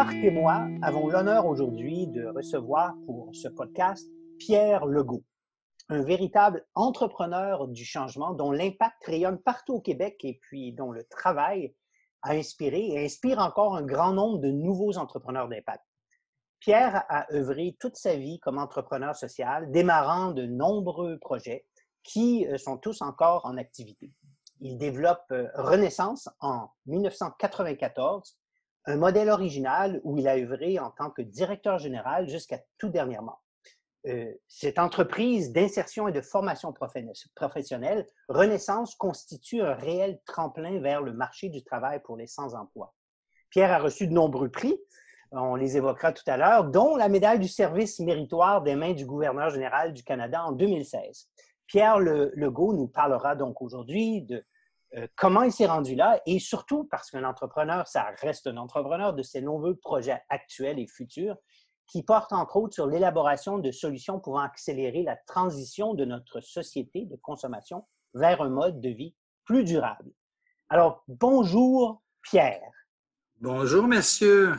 Marc et moi avons l'honneur aujourd'hui de recevoir pour ce podcast Pierre Legault, un véritable entrepreneur du changement dont l'impact rayonne partout au Québec et puis dont le travail a inspiré et inspire encore un grand nombre de nouveaux entrepreneurs d'impact. Pierre a œuvré toute sa vie comme entrepreneur social, démarrant de nombreux projets qui euh, sont tous encore en activité. Il développe euh, Renaissance en 1994 un modèle original où il a œuvré en tant que directeur général jusqu'à tout dernièrement. Euh, cette entreprise d'insertion et de formation professionnelle, Renaissance, constitue un réel tremplin vers le marché du travail pour les sans-emploi. Pierre a reçu de nombreux prix, on les évoquera tout à l'heure, dont la médaille du service méritoire des mains du gouverneur général du Canada en 2016. Pierre Legault nous parlera donc aujourd'hui de euh, comment il s'est rendu là et surtout parce qu'un entrepreneur, ça reste un entrepreneur de ses nombreux projets actuels et futurs qui portent entre autres sur l'élaboration de solutions pouvant accélérer la transition de notre société de consommation vers un mode de vie plus durable. Alors, bonjour Pierre. Bonjour messieurs,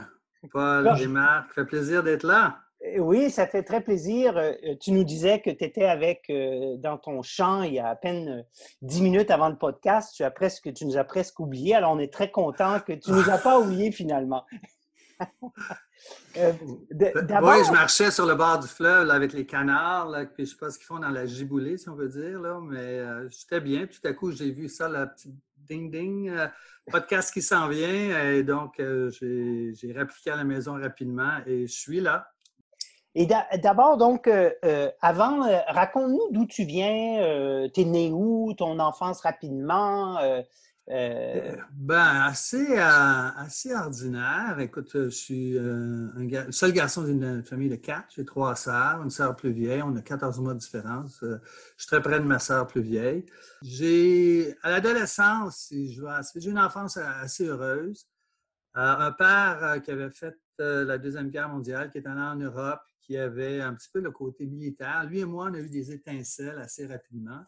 Paul et Marc, fait plaisir d'être là. Euh, oui, ça fait très plaisir. Euh, euh, tu nous disais que tu étais avec dans ton champ il y a à peine dix minutes avant le podcast. Tu, as presque, tu nous as presque oublié. Alors, on est très content que tu ne nous as pas oublié finalement. oui, je marchais sur le bord du fleuve avec les canards, là, puis je sais pas ce qu'ils font dans la giboulée, si on veut dire, là, mais j'étais bien. Tout à coup, j'ai vu ça, la petite ding-ding, podcast qui s'en vient. Et donc, j'ai répliqué à la maison rapidement et je suis là. Et d'abord, donc, euh, euh, avant, euh, raconte-nous d'où tu viens, t'es né où, ton enfance rapidement. Ben, assez, assez ordinaire. Écoute, je suis un seul garçon d'une famille de quatre. J'ai trois sœurs, une sœur plus vieille. On a 14 mois de différence. je suis très près de ma sœur plus vieille. J'ai, à l'adolescence, j'ai une enfance assez heureuse. un père qui avait fait la Deuxième Guerre mondiale, qui est allé en Europe, qui avait un petit peu le côté militaire. Lui et moi, on a eu des étincelles assez rapidement.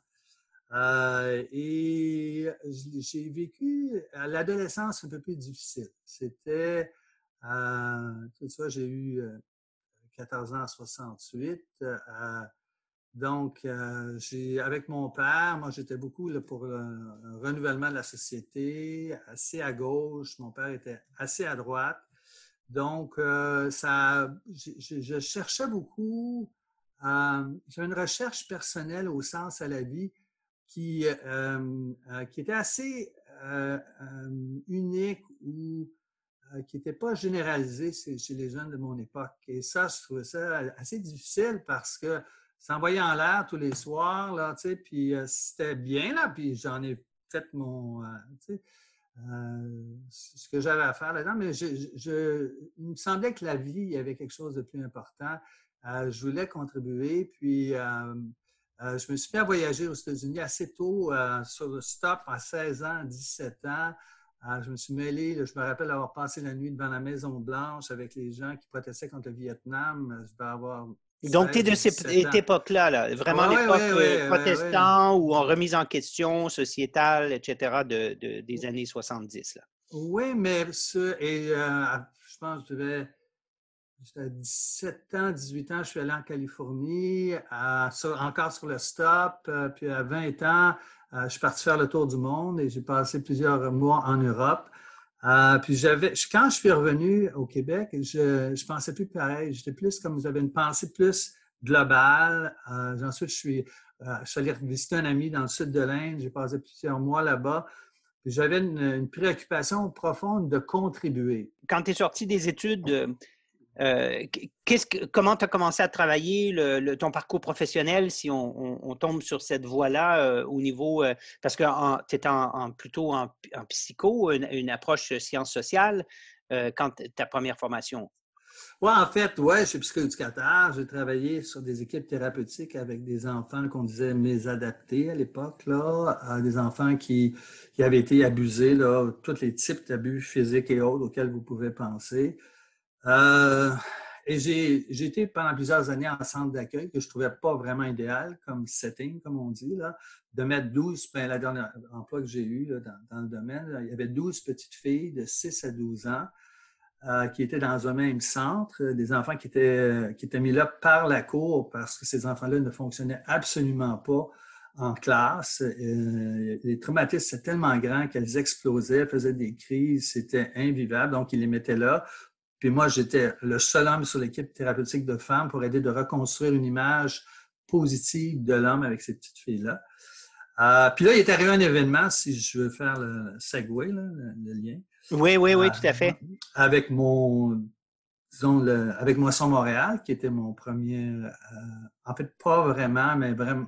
Euh, et j'ai vécu l'adolescence un peu plus difficile. C'était, euh, tout ça, j'ai eu 14 euh, ans en 68. donc, j'ai, avec mon père, moi, j'étais beaucoup pour un renouvellement de la société, assez à gauche. Mon père était assez à droite. Donc, euh, ça, je, cherchais beaucoup, euh, j'ai une recherche personnelle au sens à la vie qui, euh, qui était assez unique ou qui n'était pas généralisée chez, les jeunes de mon époque. Et ça, je trouvais ça assez difficile parce que ça envoyait en l'air tous les soirs, là, tu sais, puis c'était bien, là, puis j'en ai fait mon, euh, ce que j'avais à faire là-dedans, mais il me semblait que la vie, y avait quelque chose de plus important. Euh, je voulais contribuer, puis euh, je me suis mis à voyager aux États-Unis assez tôt, sur le stop, à 16 ans, 17 ans. je me suis mêlé, je me rappelle avoir passé la nuit devant la Maison Blanche avec les gens qui protestaient contre le Vietnam. Je vais avoir donc, tu es de cette époque-là, là, vraiment l'époque euh, protestant ou en remise en question sociétale, etc., de, des années 70. Là. Oui, mais ce, et, euh, je pense que j'avais à 17 ans, 18 ans, je suis allé en Californie, encore sur le stop, euh, puis à 20 ans, je suis parti faire le tour du monde et j'ai passé plusieurs mois en Europe. Euh, puis quand je suis revenu au Québec, je ne pensais plus pareil. J'étais plus comme j'avais une pensée plus globale. Euh, ensuite, je suis je suis allé visiter un ami dans le sud de l'Inde. J'ai passé plusieurs mois là-bas. J'avais une, préoccupation profonde de contribuer. Quand tu es sorti des études, euh, comment tu as commencé à travailler ton parcours professionnel si on, tombe sur cette voie-là euh, au niveau. Euh, parce que tu étais en, plutôt en, psycho, une, approche sciences sociales quand ta première formation? Oui, en fait, ouais, je suis psychoéducateur. J'ai travaillé sur des équipes thérapeutiques avec des enfants qu'on disait mésadaptés à l'époque, là, des enfants qui, avaient été abusés, là, tous les types d'abus physiques et autres auxquels vous pouvez penser. Euh, et j'ai été pendant plusieurs années en centre d'accueil que je ne trouvais pas vraiment idéal comme setting, comme on dit, là, de mettre 12, ben, la dernière emploi que j'ai eu dans, le domaine, il y avait 12 petites filles de 6 à 12 ans euh, qui étaient dans un même centre, des enfants qui étaient, qui étaient mis là par la cour parce que ces enfants-là ne fonctionnaient absolument pas en classe. Euh, les traumatismes, c'était tellement grand qu'elles explosaient, faisaient des crises, c'était invivable. Donc, ils les mettaient là puis moi, j'étais le seul homme sur l'équipe thérapeutique de femmes pour aider de reconstruire une image positive de l'homme avec ces petites filles-là. Euh, puis là, il est arrivé un événement, si je veux faire le segway, le, lien. Oui, oui, oui, tout à fait. Euh, avec mon, disons, le, avec Moisson Montréal, qui était mon premier, euh, en fait, pas vraiment, mais vraiment,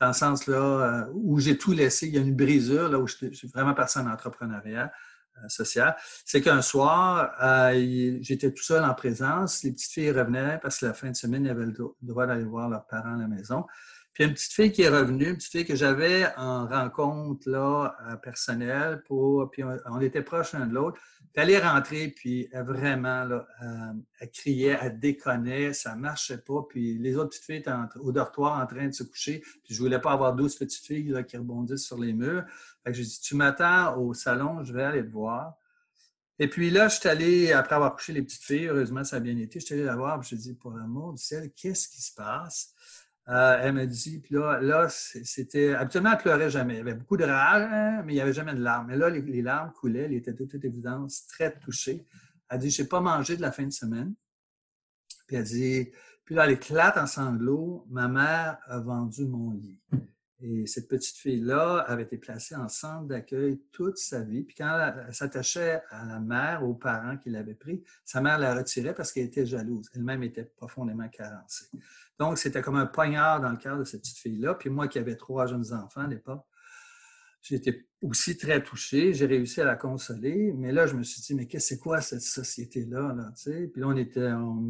dans le sens là où j'ai tout laissé, il y a une brisure, là où je, suis vraiment parti en entrepreneuriat. Euh, c'est qu'un soir, euh, j'étais tout seul en présence. Les petites filles revenaient parce que la fin de semaine, ils avaient le droit d'aller voir leurs parents à la maison. Puis une petite fille qui est revenue, une petite fille que j'avais en rencontre là, euh, personnelle, pour, puis on, était proches l'un de l'autre. Puis elle est rentrée, puis elle, vraiment, là, elle criait, elle déconnait, ça marchait pas. Puis les autres petites filles étaient au dortoir en train de se coucher. Puis je voulais pas avoir 12 petites filles qui rebondissent sur les murs. Fait que j'ai dit, tu m'attends au salon, je vais aller te voir. Et puis là, je suis allé, après avoir couché les petites filles, heureusement, ça a bien été, je suis allé la voir, je lui ai dit, pour l'amour du ciel, qu'est-ce qui se passe? Euh, elle me dit, puis là, là c'était. Habituellement, elle pleurait jamais. Il y avait beaucoup de rage, mais il n'y avait jamais de larmes. Mais là, les, larmes coulaient, elle était de toute évidence très touchée. Elle dit, je n'ai pas mangé de la fin de semaine. Puis elle dit, puis là, elle éclate en sanglots. Ma mère a vendu mon lit. Et cette petite fille-là avait été placée en centre d'accueil toute sa vie. Puis quand elle, s'attachait à la mère, aux parents qui l'avaient pris, sa mère la retirait parce qu'elle était jalouse. Elle-même était profondément carencée. Donc, c'était comme un poignard dans le cœur de cette petite fille-là. Puis moi qui avais trois jeunes enfants à l'époque, j'étais aussi très touché. J'ai réussi à la consoler. Mais là, je me suis dit, mais qu'est-ce que c'est quoi cette société-là? Là, Puis là, on était en,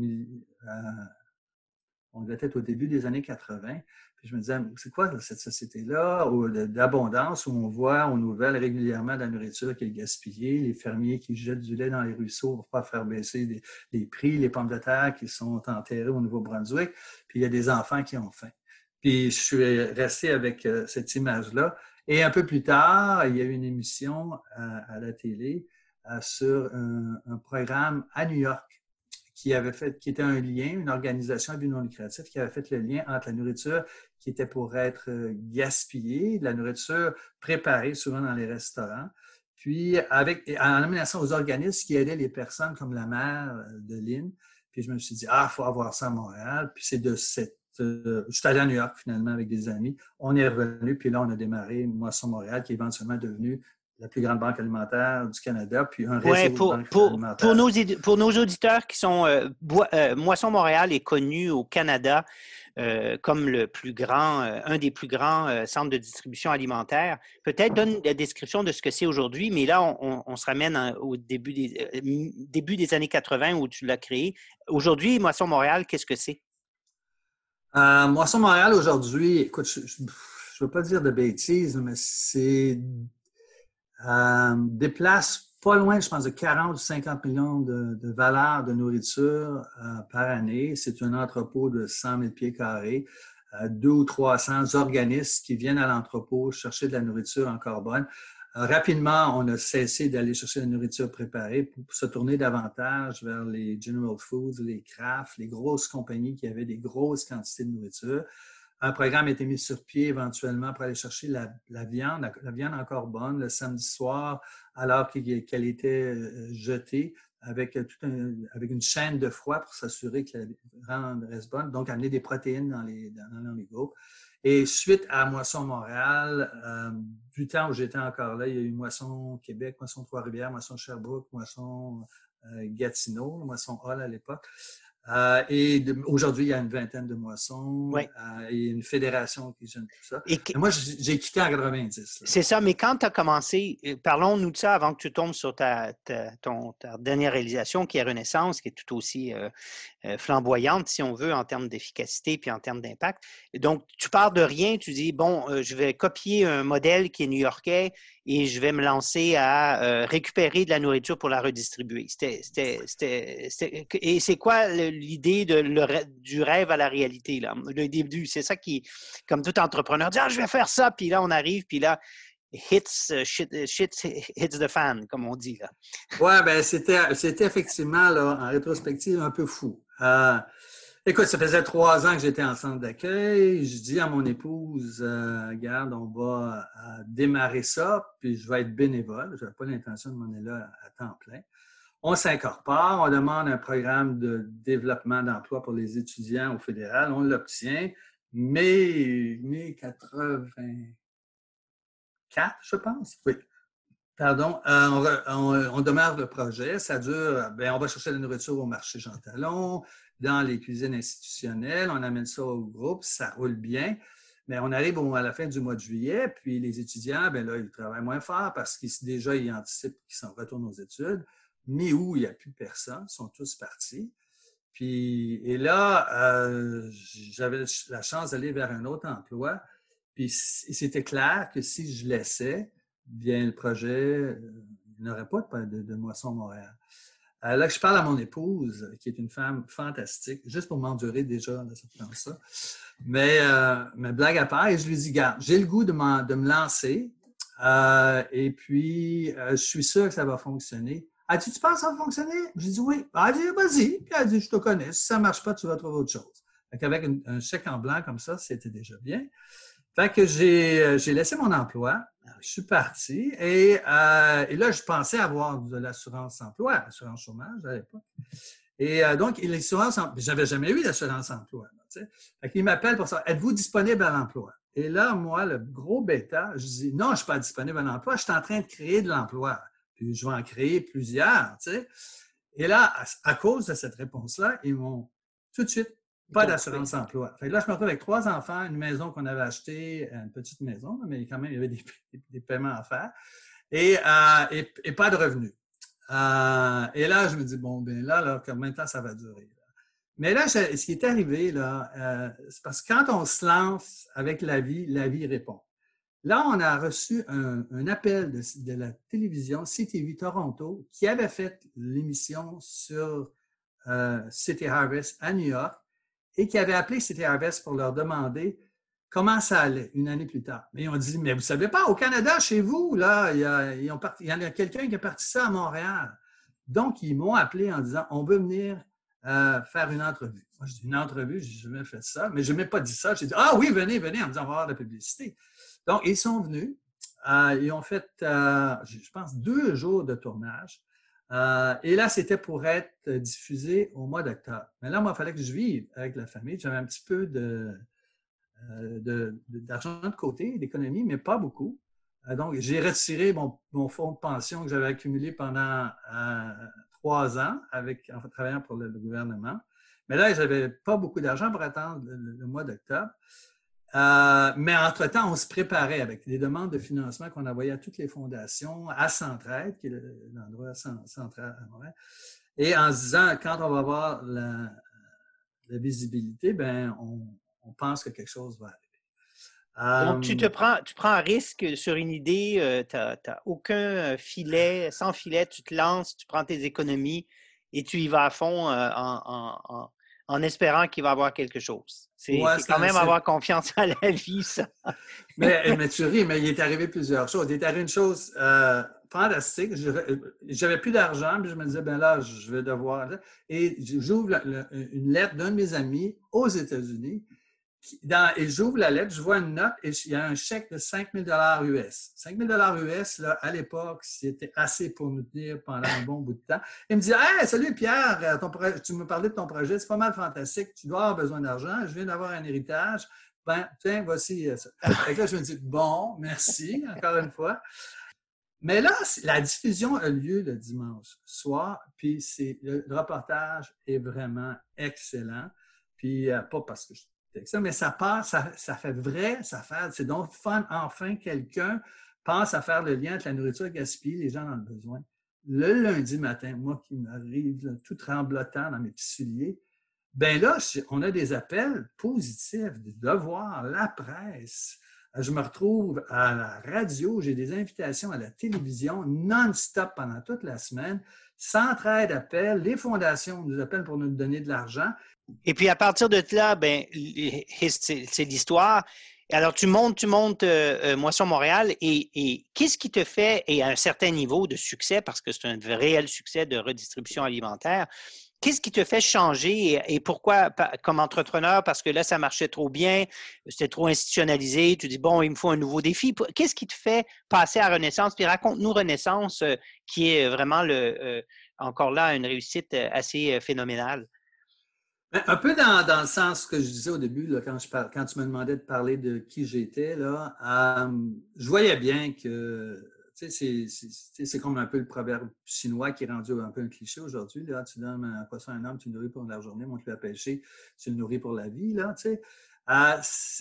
on devait être au début des années 80 je me disais, c'est quoi cette société-là d'abondance où on voit aux nouvelles régulièrement de la nourriture qui est gaspillée, les fermiers qui jettent du lait dans les ruisseaux pour pas faire baisser les, prix, les pommes de terre qui sont enterrées au Nouveau-Brunswick, puis il y a des enfants qui ont faim. Puis je suis resté avec euh, cette image-là. Et un peu plus tard, il y a eu une émission euh, à, la télé euh, sur un programme à New York qui avait fait, qui était un lien, une organisation à but non lucratif qui avait fait le lien entre la nourriture qui était pour être euh, gaspillée, la nourriture préparée souvent dans les restaurants, puis avec, en amenant aux organismes qui aidaient les personnes comme la mère euh, de Lynn. Puis je me suis dit, ah, il faut avoir ça à Montréal. Puis c'est de cette. Euh, je suis allé à New York finalement avec des amis. On est revenu, puis là, on a démarré Moisson Montréal, qui est éventuellement devenu la plus grande banque alimentaire du Canada, puis un réseau de pour, pour, pour, nos, pour nos auditeurs qui sont... Euh, euh, Moisson Montréal est connu au Canada euh, comme le plus grand, un des plus grands centres de distribution alimentaire. Peut-être donne la description de ce que c'est aujourd'hui, mais là, on, se ramène au début des, début des années 80 où tu l'as créé. Aujourd'hui, Moisson Montréal, qu'est-ce que c'est? Moisson Montréal, aujourd'hui, écoute, je ne veux pas dire de bêtises, mais c'est euh, déplace pas loin, je pense, de 40 ou 50 millions de, de valeurs de nourriture euh, par année. C'est un entrepôt de 100 000 pieds carrés. Euh, deux ou 300 organismes qui viennent à l'entrepôt chercher de la nourriture en carbone. Euh, rapidement, on a cessé d'aller chercher de la nourriture préparée pour, se tourner davantage vers les General Foods, les Kraft, les grosses compagnies qui avaient des grosses quantités de nourriture un programme a été mis sur pied éventuellement pour aller chercher la, viande, la, viande encore bonne le samedi soir, alors qu'elle était euh, jetée avec, tout avec une chaîne de froid pour s'assurer que rendre bonne, donc amener des protéines dans les, dans, les. Et suite à Moisson Montréal, euh, du temps où j'étais encore là, il y a eu Moisson Québec, Moisson Trois-Rivières, Moisson Sherbrooke, Moisson euh, Gatineau, Moisson Hall à l'époque. Euh, et aujourd'hui, il y a une vingtaine de moissons euh, et une fédération qui gêne tout ça. Et moi, j'ai quitté en 90. C'est ça, mais quand tu as commencé, euh, parlons-nous de ça avant que tu tombes sur ta, ton, dernière réalisation qui est Renaissance, qui est tout aussi flamboyante, si on veut, en termes d'efficacité puis en termes d'impact. Donc, tu pars de rien, tu dis, bon, je vais copier un modèle qui est new-yorkais et je vais me lancer à récupérer de la nourriture pour la redistribuer. et c'est quoi l'idée du rêve à la réalité? Là? Le début, c'est ça qui, comme tout entrepreneur, dit ah, je vais faire ça, puis là, on arrive, puis là, hits, shit, hits the fan, comme on dit. Oui, ben c'était effectivement, là, en rétrospective, un peu fou. Euh, Écoute, ça faisait trois ans que j'étais en centre d'accueil. Je dis à mon épouse, euh, regarde, on va euh, démarrer ça, puis je vais être bénévole. Je n'avais pas l'intention de m'en aller là à temps plein. On s'incorpore, on demande un programme de développement d'emploi pour les étudiants au fédéral, on l'obtient, mais mai 84, je pense. Oui. Pardon, euh, on, demeure le projet, ça dure, bien, on va chercher la nourriture au marché Jean Talon, dans les cuisines institutionnelles, on amène ça au groupe, ça roule bien. Mais on arrive à la fin du mois de juillet, puis les étudiants, bien là, ils travaillent moins fort parce qu'ils déjà ils anticipent qu'ils s'en retournent aux études. Où il n'y a plus personne, ils sont tous partis. Puis, et là, euh, j'avais la chance d'aller vers un autre emploi. Puis c'était clair que si je laissais, bien le projet, euh, il n'aurait pas de, Moisson Montréal. Euh, là, je parle à mon épouse, qui est une femme fantastique, juste pour m'endurer déjà, là, ça ça. Mais, blague à part, et je lui dis, garde, j'ai le goût de, de me lancer, et puis je suis sûr que ça va fonctionner. Tu, tu penses que ça va fonctionner? J'ai dit oui. Elle dit, vas-y. Puis elle dit, je te connais. Si ça ne marche pas, tu vas trouver autre chose. Avec un chèque en blanc comme ça, c'était déjà bien. Fait que j'ai, j'ai laissé mon emploi. Je suis parti et, euh, et, là, je pensais avoir de l'assurance emploi, l'assurance chômage à l'époque. Et euh, donc, l'assurance, j'avais jamais eu d'assurance emploi. qu'il m'appelle pour ça. Êtes-vous disponible à l'emploi? Et là, moi, le gros bêta, je dis non, je ne suis pas disponible à l'emploi, je suis en train de créer de l'emploi. Puis je vais en créer plusieurs. Tu sais. Et là, à cause de cette réponse-là, ils m'ont tout de suite pas d'assurance emploi. là, je me retrouve avec trois enfants, une maison qu'on avait achetée, une petite maison, mais quand même, il y avait des, paiements à faire, et, euh, et, pas de revenus. Euh, et là, je me dis, bon, bien là, là combien de temps ça va durer? Mais là, ce qui est arrivé, là, euh, c'est parce que quand on se lance avec la vie, la vie répond. Là, on a reçu un, appel de, la télévision CTV Toronto qui avait fait l'émission sur City Harvest à New York et qui avait appelé City Harvest pour leur demander comment ça allait une année plus tard. Mais ils ont dit, mais vous ne savez pas, au Canada, chez vous, là, il y, a, il y en a quelqu'un qui est parti ça à Montréal. Donc, ils m'ont appelé en disant, on veut venir euh, faire une entrevue. Moi, je dis, une entrevue, je n'ai jamais fait ça, mais je n'ai même pas dit ça. J'ai dit, ah oui, venez, venez, en me disant, on va avoir de la publicité. Donc, ils sont venus. Euh, ils ont fait, euh, je pense, deux jours de tournage. Et là, c'était pour être diffusé au mois d'octobre. Mais là, moi, il fallait que je vive avec la famille. J'avais un petit peu d'argent de, côté, d'économie, mais pas beaucoup. Donc, j'ai retiré mon, fonds de pension que j'avais accumulé pendant trois ans avec, en travaillant pour le, gouvernement. Mais là, je n'avais pas beaucoup d'argent pour attendre le mois d'octobre. Euh, mais entre-temps, on se préparait avec des demandes de financement qu'on envoyait à toutes les fondations, à Centraide, qui est l'endroit central à Montréal, et en se disant, quand on va avoir la, visibilité, ben, on, pense que quelque chose va. Donc, tu te prends, tu prends un risque sur une idée, tu n'as aucun filet, sans filet, tu te lances, tu prends tes économies et tu y vas à fond en, en espérant qu'il va avoir quelque chose. C'est quand même avoir confiance à la vie, ça. mais, mais, tu ris, mais il est arrivé plusieurs choses. Il est arrivé une chose euh, fantastique. J'avais plus d'argent, puis je me disais, ben là, je vais devoir. Et j'ouvre une lettre d'un de mes amis aux États-Unis et j'ouvre la lettre, je vois une note et il y a un chèque de 5 000 US. 5 000 US, là, à l'époque, c'était assez pour nous tenir pendant un bon bout de temps. Il me dit Hey, salut Pierre, euh, tu me parlais de ton projet, c'est pas mal fantastique, tu dois avoir besoin d'argent, je viens d'avoir un héritage. Ben, tiens, voici euh, ça. Et là, je me dis Bon, merci, encore une fois. Mais là, la diffusion a lieu le dimanche soir, puis le, reportage est vraiment excellent. Puis, euh, pas parce que je mais ça passe, ça, fait vrai, ça fait, c'est donc fun. Enfin, quelqu'un pense à faire le lien entre la nourriture gaspillée les gens dans le besoin. Le lundi matin, moi qui m'arrive tout tremblotant dans mes petits souliers, ben là, on a des appels positifs, des devoirs, la presse. Je me retrouve à la radio, j'ai des invitations à la télévision non-stop pendant toute la semaine. Centraide d'appels, les fondations nous appellent pour nous donner de l'argent. Et puis à partir de là, ben, c'est l'histoire. Alors, tu montes, tu montes euh, euh, Moisson Montréal et, qu'est-ce qui te fait, et à un certain niveau de succès, parce que c'est un réel succès de redistribution alimentaire, qu'est-ce qui te fait changer et, pourquoi, comme entrepreneur, parce que là, ça marchait trop bien, c'était trop institutionnalisé, tu dis, bon, il me faut un nouveau défi. Qu'est-ce qui te fait passer à Renaissance? Puis raconte-nous Renaissance, euh, qui est vraiment, le, encore là, une réussite assez phénoménale. Ben, un peu dans, le sens que je disais au début, quand, je quand tu me demandais de parler de qui j'étais, euh, je voyais bien que c'est comme un peu le proverbe chinois qui est rendu un peu un cliché aujourd'hui. Tu donnes un poisson à un homme, tu le nourris pour la journée, montre-lui à pêcher, tu le nourris pour la vie. Là, euh,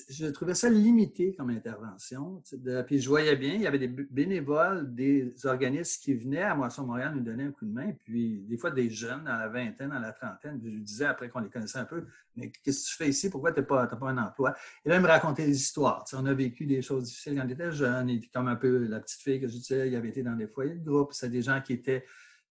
je trouvais ça limité comme intervention. puis je voyais bien, il y avait des bénévoles, des organismes qui venaient à Moisson Montréal nous donner un coup de main, puis des fois des jeunes dans la vingtaine, dans la trentaine. je lui disais après qu'on les connaissait un peu, mais qu'est-ce que tu fais ici? Pourquoi tu n'as pas, un emploi? Et là, ils me racontaient des histoires. on a vécu des choses difficiles quand on était jeune, et comme un peu la petite fille que je disais, il avait été dans des foyers de groupe, c'est des gens qui étaient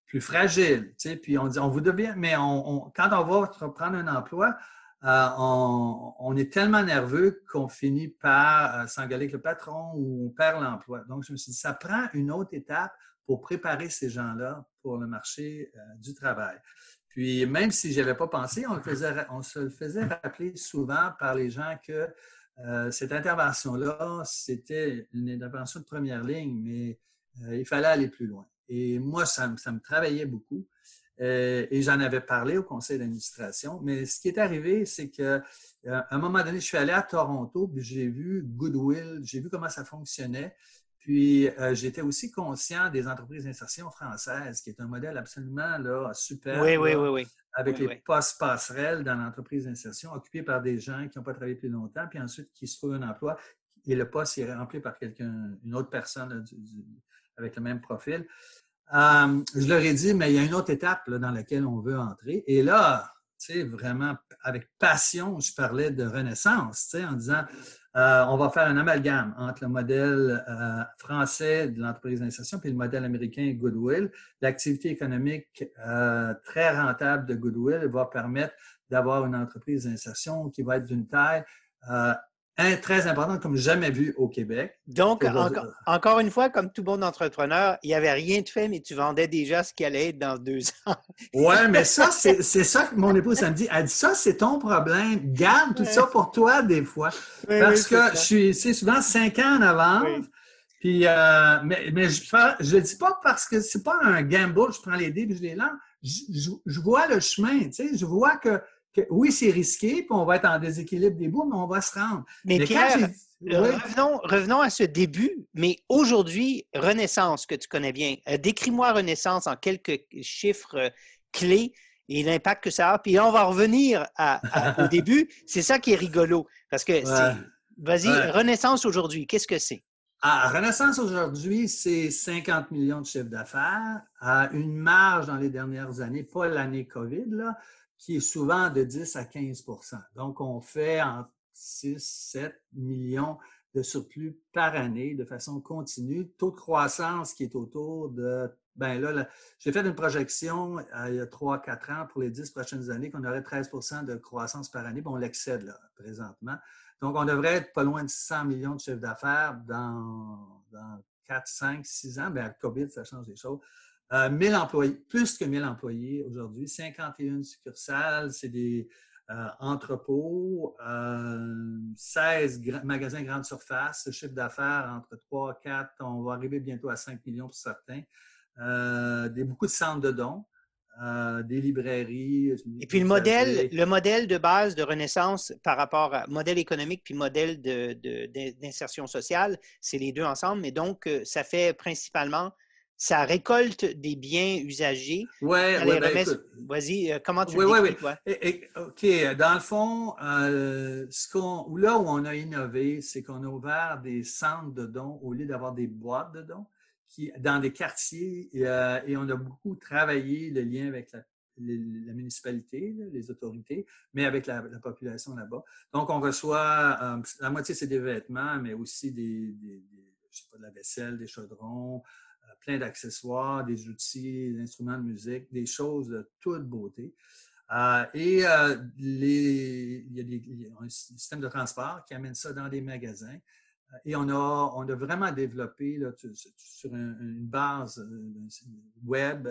plus fragiles. Puis on dit, on vous devient, mais on, quand on va prendre un emploi, euh, on, est tellement nerveux qu'on finit par euh, s'engueuler avec le patron ou on perd l'emploi. Donc, je me suis dit, ça prend une autre étape pour préparer ces gens-là pour le marché euh, du travail. Puis, même si je n'avais pas pensé, on, on, se le faisait rappeler souvent par les gens que cette intervention-là, c'était une intervention de première ligne, mais il fallait aller plus loin. Et moi, ça me travaillait beaucoup. Euh, et j'en avais parlé au conseil d'administration. Mais ce qui est arrivé, c'est qu'à euh, un moment donné, je suis allé à Toronto, puis j'ai vu Goodwill, j'ai vu comment ça fonctionnait. Puis euh, j'étais aussi conscient des entreprises d'insertion françaises, qui est un modèle absolument là, super. Oui, oui, oui, oui. Avec les postes passerelles dans l'entreprise d'insertion, occupés par des gens qui n'ont pas travaillé plus longtemps, puis ensuite qui se trouvent un emploi et le poste est rempli par quelqu'un, une autre personne avec le même profil. Euh, je leur ai dit, mais il y a une autre étape dans laquelle on veut entrer. Et là, tu sais, vraiment, avec passion, je parlais de renaissance, tu sais, en disant, euh, on va faire un amalgame entre le modèle euh, français de l'entreprise d'insertion et le modèle américain Goodwill. L'activité économique très rentable de Goodwill va permettre d'avoir une entreprise d'insertion qui va être d'une taille très important comme jamais vu au Québec. Donc, encore une fois, comme tout bon entrepreneur, il n'y avait rien de fait, mais tu vendais déjà ce qui allait être dans deux ans. oui, mais ça, c'est ça que mon épouse me dit. Elle dit ça, c'est ton problème. Garde tout ça pour toi des fois. Parce que je suis c'est souvent cinq ans en avance. Puis, euh, mais, mais je ne le dis pas parce que c'est pas un gamble, je prends les dés et je les lance. je vois le chemin, tu sais, je vois que oui, c'est risqué, puis on va être en déséquilibre des bouts, mais on va se rendre. Mais, Pierre, revenons, à ce début, mais aujourd'hui, Renaissance, que tu connais bien, euh, décris-moi Renaissance en quelques chiffres euh, clés et l'impact que ça a. Puis on va revenir au début. C'est ça qui est rigolo. Parce que, vas-y, Renaissance aujourd'hui, qu'est-ce que c'est? Ah, Renaissance aujourd'hui, c'est 50 millions de chiffres d'affaires, à une marge dans les dernières années, pas l'année COVID, là, qui est souvent de 10 à 15% Donc, on fait entre 6, 7 millions de surplus par année de façon continue. Taux de croissance qui est autour de, ben là, j'ai fait une projection euh, il y a 3-4 ans pour les 10 prochaines années qu'on aurait 13% de croissance par année, puis on l'excède là, présentement. Donc, on devrait être pas loin de 100 millions de chiffre d'affaires dans, dans 4, 5, 6 ans. Bien, le COVID, ça change les choses. 1000 euh, employés, plus que 1000 employés aujourd'hui, 51 succursales, c'est des entrepôts, 16 magasins grande surface, chiffre d'affaires entre 3 4, on va arriver bientôt à 5 millions pour certains, des, beaucoup de centres de dons. Euh, des librairies. Et puis le modèle, le modèle de base de Renaissance par rapport à modèle économique puis modèle d'insertion de, sociale, c'est les deux ensemble. Mais donc, euh, ça fait principalement, ça récolte des biens usagés. Oui, ouais, ben, Vas-y, euh, comment tu Oui, oui, oui. OK, dans le fond, ce là où on a innové, c'est qu'on a ouvert des centres de dons au lieu d'avoir des boîtes de dons dans des quartiers euh, et on a beaucoup travaillé le lien avec la, municipalité, les autorités, mais avec la, population là-bas. Donc, on reçoit, euh, la moitié, c'est des vêtements, mais aussi des, je sais pas, de la vaisselle, des chaudrons, euh, plein d'accessoires, des outils, des instruments de musique, des choses de toute beauté. et les, il, y a des, un système de transport qui amène ça dans des magasins. Et on a, on a vraiment développé là, sur une base euh, web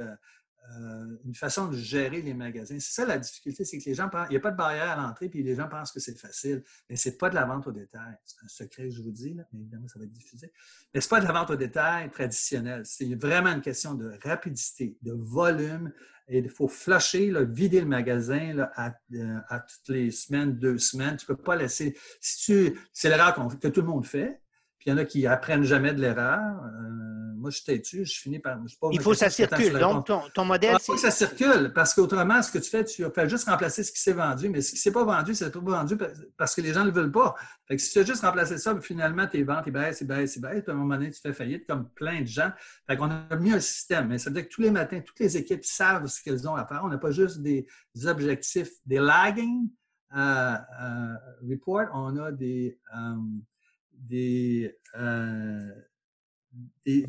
euh, une façon de gérer les magasins. C'est ça la difficulté, c'est que les gens pensent, il n'y a pas de barrière à l'entrée, puis les gens pensent que c'est facile. Mais ce n'est pas de la vente au détail. C'est un secret que je vous dis, mais évidemment, ça va être diffusé. Mais ce n'est pas de la vente au détail traditionnelle. C'est vraiment une question de rapidité, de volume. Et il faut flusher, là, vider le magasin à, euh, à, toutes les semaines, deux semaines. Tu ne peux pas laisser. Si tu, c'est l'erreur que tout le monde fait, puis il y en a qui apprennent jamais de l'erreur. Euh, moi, je suis têtu, je finis par. il faut que ça circule. Donc, ton, modèle. Il faut que ça circule, parce qu'autrement, ce que tu fais, tu fais juste remplacer ce qui s'est vendu, mais ce qui ne s'est pas vendu, c'est pas vendu parce que les gens ne le veulent pas. Fait que si tu as juste remplacé ça, finalement, tes ventes, ils baissent, ils baissent, ils baissent. Puis à un moment donné, tu fais faillite comme plein de gens. Fait qu'on a mis un système. Mais ça veut dire que tous les matins, toutes les équipes savent ce qu'elles ont à faire. On n'a pas juste des, objectifs, des lagging euh, euh, reports, on a des des, euh, des,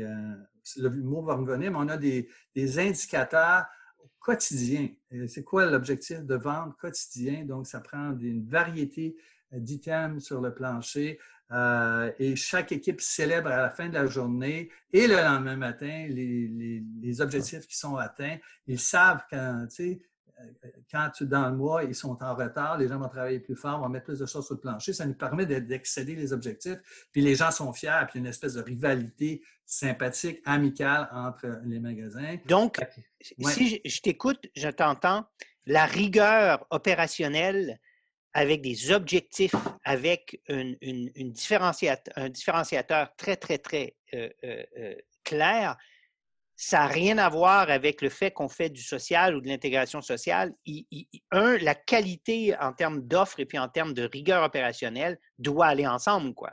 euh, le mot va revenir, mais on a des, indicateurs quotidiens. C'est quoi l'objectif de vente quotidien? Donc, ça prend une variété d'items sur le plancher. Euh, et chaque équipe célèbre à la fin de la journée et le lendemain matin les, les objectifs qui sont atteints. Ils savent quand, tu sais, quand tu, dans le mois, ils sont en retard, les gens vont travailler plus fort, vont mettre plus de choses sur le plancher. Ça nous permet d'excéder les objectifs. Puis les gens sont fiers, puis il y a une espèce de rivalité sympathique, amicale entre les magasins. Donc, si je, t'écoute, je t'entends, la rigueur opérationnelle avec des objectifs, avec une, un différenciateur très, très, très euh, euh, euh, clair, ça n'a rien à voir avec le fait qu'on fait du social ou de l'intégration sociale. un, la qualité en termes d'offres et puis en termes de rigueur opérationnelle doit aller ensemble, quoi.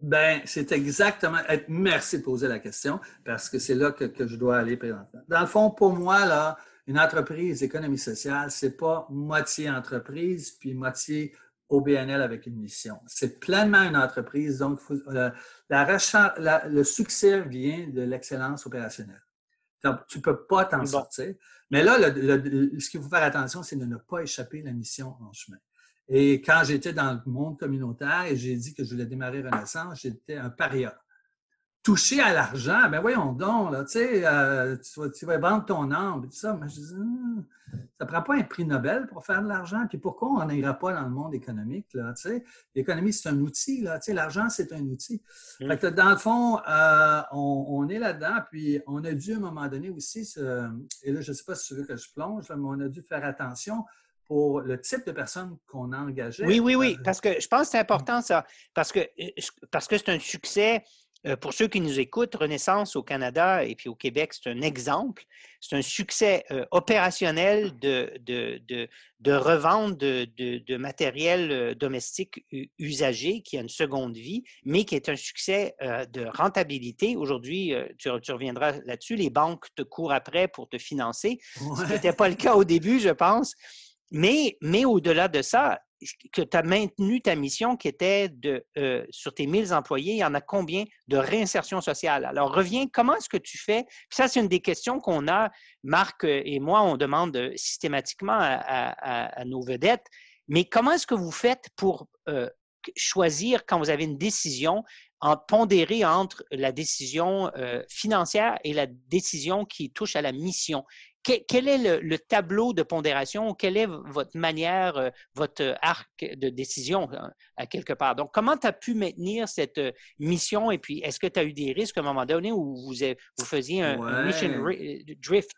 Ben, c'est exactement. Merci de poser la question parce que c'est là que, je dois aller présentement. Dans le fond, pour moi, là, une entreprise économie sociale, c'est pas moitié entreprise puis moitié OBNL avec une mission. C'est pleinement une entreprise. Donc, euh, le succès vient de l'excellence opérationnelle. Tu ne peux pas t'en sortir. Mais là, ce qu'il faut faire attention, c'est de ne pas échapper la mission en chemin. Et quand j'étais dans le monde communautaire et j'ai dit que je voulais démarrer Renaissance, j'étais un paria toucher à l'argent, ben voyons donc, là, tu sais, euh, tu, vas, vendre ton âme, et tout ça. Mais je dis, hmm, ça ne prend pas un prix Nobel pour faire de l'argent. Puis pourquoi on n'ira pas dans le monde économique, là, tu sais? L'économie, c'est un outil, là, tu l'argent, c'est un outil. Mmh. Fait que dans le fond, euh, on, est là-dedans, puis on a dû, à un moment donné aussi, et là, je ne sais pas si tu veux que je plonge, mais on a dû faire attention pour le type de personnes qu'on a engagées. Oui, oui, oui, euh, parce que je pense que c'est important ça, parce que parce que c'est un succès euh, pour ceux qui nous écoutent, Renaissance au Canada et puis au Québec, c'est un exemple. C'est un succès euh, opérationnel de, de, de, de revente de, de, matériel euh, domestique usagé qui a une seconde vie, mais qui est un succès de rentabilité. Aujourd'hui, tu, tu, reviendras là-dessus, les banques te courent après pour te financer, ce qui n'était pas le cas au début, je pense. Mais, mais au-delà de ça, que tu as maintenu ta mission qui était de, euh, sur tes 1000 employés, il y en a combien de réinsertion sociale? Alors, reviens, comment est-ce que tu fais? ça, c'est une des questions qu'on a, Marc et moi, on demande systématiquement à, nos vedettes, mais comment est-ce que vous faites pour euh, choisir quand vous avez une décision, en pondérer entre la décision euh, financière et la décision qui touche à la mission? Quel est le, tableau de pondération? Quelle est votre manière, euh, votre arc de décision hein, à quelque part? Donc, comment tu as pu maintenir cette euh, mission? Et puis, est-ce que tu as eu des risques à un moment donné où vous, vous faisiez un, mission drift?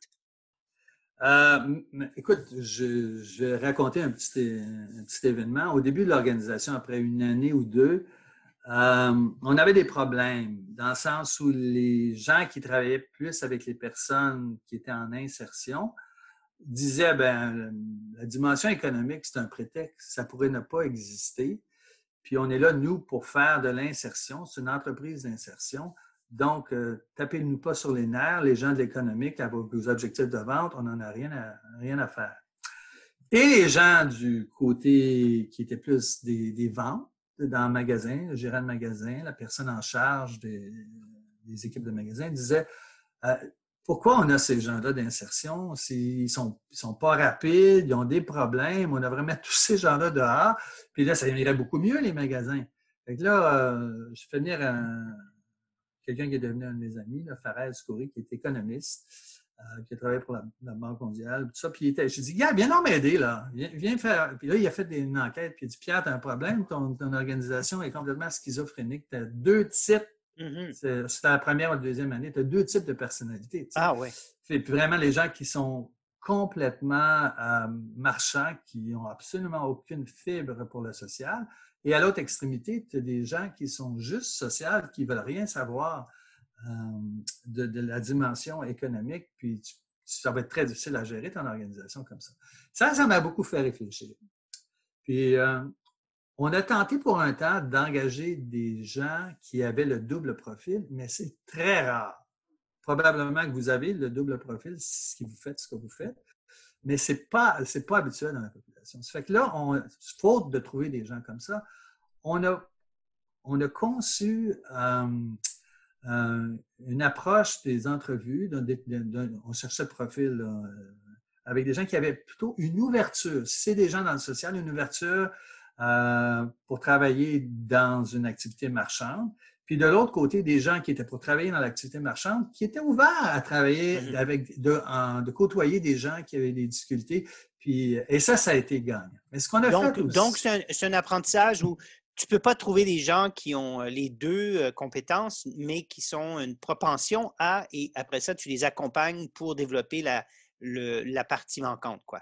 écoute, je, vais raconter un petit, un petit événement. Au début de l'organisation, après une année ou deux, euh, on avait des problèmes dans le sens où les gens qui travaillaient plus avec les personnes qui étaient en insertion disaient ben la dimension économique c'est un prétexte, ça pourrait ne pas exister. Puis on est là nous pour faire de l'insertion, c'est une entreprise d'insertion. Donc euh, tapez-nous pas sur les nerfs, les gens de l'économique avec vos objectifs de vente, on n'en a rien à, rien à faire. Et les gens du côté qui étaient plus des ventes dans le magasin, le gérant de magasin, la personne en charge des, équipes de magasin disait euh, pourquoi on a ces gens-là d'insertion? Ils ne sont, sont pas rapides, ils ont des problèmes, on devrait mettre tous ces gens-là dehors. Puis là, ça irait beaucoup mieux, les magasins. Fait là, euh, je fais venir quelqu'un qui est devenu un de mes amis, Fares Kouri, qui est économiste. Euh, qui a travaillé pour la, Banque mondiale, tout ça. Puis il était, je dit, gars, viens m'aider, là. Viens, faire. Puis là, il a fait une enquête, puis il a dit, Pierre, tu as un problème, ton, organisation est complètement schizophrénique. Tu as deux types. Mm-hmm. C'était la première ou la deuxième année, tu as deux types de personnalités. Ah oui. Puis vraiment, les gens qui sont complètement euh, marchands, qui n'ont absolument aucune fibre pour le social. Et à l'autre extrémité, tu as des gens qui sont juste sociaux, qui ne veulent rien savoir euh, de, la dimension économique, puis ça va être très difficile à gérer ton organisation comme ça. Ça, ça m'a beaucoup fait réfléchir. Puis, euh, on a tenté pour un temps d'engager des gens qui avaient le double profil, mais c'est très rare. Probablement que vous avez le double profil si vous faites ce que vous faites, mais ce n'est pas, pas habituel dans la population. Ça fait que là, on, faute de trouver des gens comme ça, on a, on a conçu euh, euh, une approche des entrevues, on cherchait le profil euh, avec des gens qui avaient plutôt une ouverture. Si c'est des gens dans le social, une ouverture euh, pour travailler dans une activité marchande. Puis de l'autre côté, des gens qui étaient pour travailler dans l'activité marchande, qui étaient ouverts à travailler mm-hmm. avec, de, de côtoyer des gens qui avaient des difficultés. Puis, et ça, ça a été gagnant. Mais ce qu'on a donc, fait Donc, c'est un, apprentissage où tu ne peux pas trouver des gens qui ont euh, les deux euh, compétences, mais qui sont une propension à, et après ça, tu les accompagnes pour développer la, la partie manquante, quoi.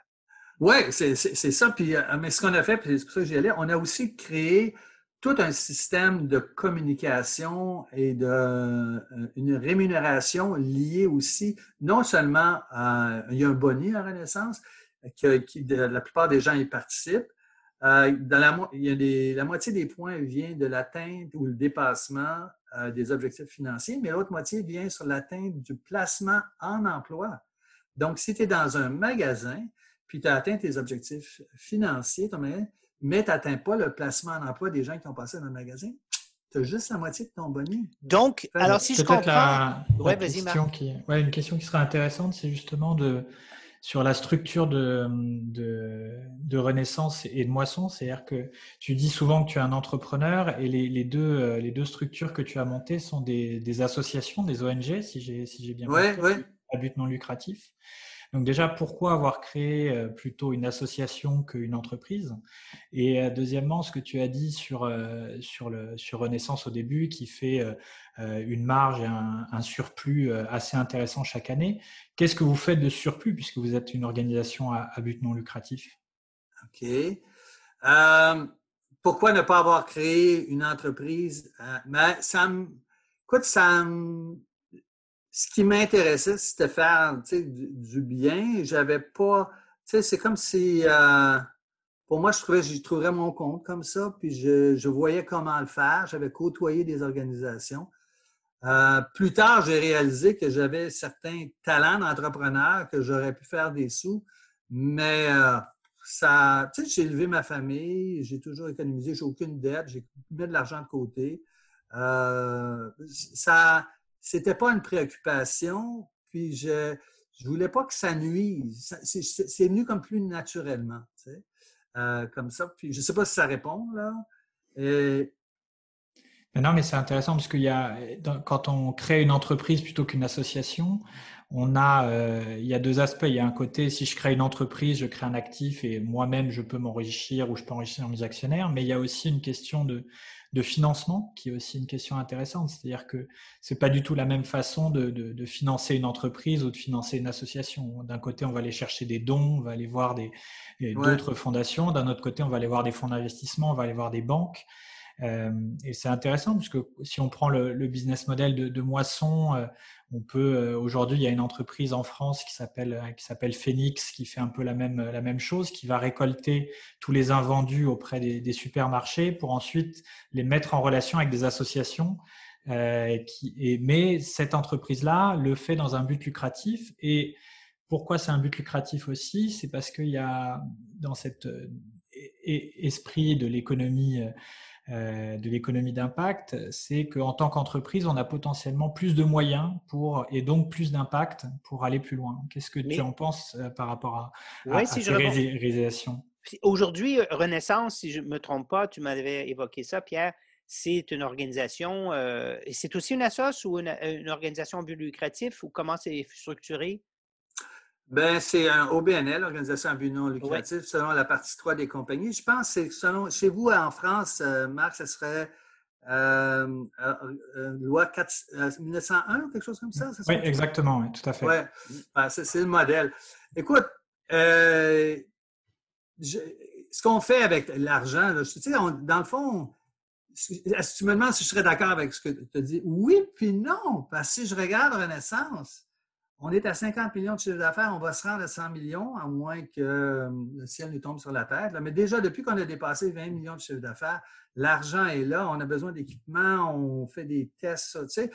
Oui, c'est ça. Puis, euh, mais ce qu'on a fait, puis c'est pour ça que j'y allais, on a aussi créé tout un système de communication et de une rémunération liée aussi, non seulement à, il y a un boni à Renaissance, qui, la plupart des gens y participent, euh, dans la, il y a la moitié des points vient de l'atteinte ou le dépassement euh, des objectifs financiers, mais l'autre moitié vient sur l'atteinte du placement en emploi. Donc, si tu es dans un magasin, puis tu as atteint tes objectifs financiers, mais tu n'atteins pas le placement en emploi des gens qui ont passé dans le magasin, tu as juste la moitié de ton bonus. Donc, alors si je comprends... ouais, une question qui serait intéressante, c'est justement de sur la structure de, de, Renaissance et de Moisson. C'est-à-dire que tu dis souvent que tu es un entrepreneur et les, deux, euh, les deux structures que tu as montées sont des, associations, des ONG, si j'ai si bien compris, à but non lucratif. Donc déjà, pourquoi avoir créé euh, plutôt une association qu'une entreprise? Et euh, deuxièmement, ce que tu as dit sur, euh, sur, le, sur Renaissance au début, qui fait une marge et un, surplus assez intéressant chaque année. Qu'est-ce que vous faites de surplus puisque vous êtes une organisation à, but non lucratif? OK. pourquoi ne pas avoir créé une entreprise? mais ça écoute, ça me, ce qui m'intéressait, c'était faire du, du, bien. J'avais pas. C'est comme si. Euh, pour moi, je trouvais je trouverais mon compte comme ça, puis je, voyais comment le faire. J'avais côtoyé des organisations. Euh, plus tard, j'ai réalisé que j'avais certains talents d'entrepreneur, que j'aurais pu faire des sous, mais euh, ça, tu sais, j'ai élevé ma famille, j'ai toujours économisé, j'ai aucune dette, j'ai mis de l'argent de côté. Ça, c'était pas une préoccupation, puis je ne voulais pas que ça nuise. C'est venu comme plus naturellement, tu sais, euh, comme ça. Puis je sais pas si ça répond, là. non, mais c'est intéressant parce qu'il y a, quand on crée une entreprise plutôt qu'une association, on a, euh, il y a deux aspects. Il y a un côté, si je crée une entreprise, je crée un actif et moi-même, je peux m'enrichir ou je peux enrichir mes actionnaires. Mais il y a aussi une question de, de financement qui est aussi une question intéressante. C'est-à-dire que c'est pas du tout la même façon de, de, financer une entreprise ou de financer une association. D'un côté, on va aller chercher des dons, on va aller voir des, d'autres fondations. D'un autre côté, on va aller voir des fonds d'investissement, on va aller voir des banques. Euh, et c'est intéressant parce que si on prend le, business model de, moisson, euh, on peut euh, aujourd'hui il y a une entreprise en France qui s'appelle qui s'appelle Phoenix qui fait un peu la même la même chose, qui va récolter tous les invendus auprès des, supermarchés pour ensuite les mettre en relation avec des associations. et, mais cette entreprise-là le fait dans un but lucratif et pourquoi c'est un but lucratif aussi? C'est parce qu'il y a dans cet esprit de l'économie euh, de l'économie d'impact, c'est qu'en tant qu'entreprise, on a potentiellement plus de moyens pour, et donc plus d'impact pour aller plus loin. Qu'est-ce que tu en penses euh, par rapport à, ces réalisations? Aujourd'hui, Renaissance, si je ne me trompe pas, tu m'avais évoqué ça, Pierre, c'est une organisation, euh, et c'est aussi une association ou une, organisation but lucratif ou comment c'est structuré? Ben, c'est un OBNL, Organisation à but non lucratif, selon la partie 3 des compagnies. Je pense que selon, chez vous en France, euh, Marc, ce serait euh, euh, loi 4, 1901 ou quelque chose comme ça? Oui, exactement, oui, tout à fait. Oui, ben, c'est le modèle. Écoute, ce qu'on fait avec l'argent, dans le fond, est-ce que tu me demandes si je serais d'accord avec ce que tu as dit? Oui, puis non, parce que si je regarde Renaissance, on est à 50 millions de chiffre d'affaires, on va se rendre à 100 millions, à moins que euh, le ciel nous tombe sur la tête. Mais déjà, depuis qu'on a dépassé 20 millions de chiffre d'affaires, l'argent est là, on a besoin d'équipement, on fait des tests. Tu sais,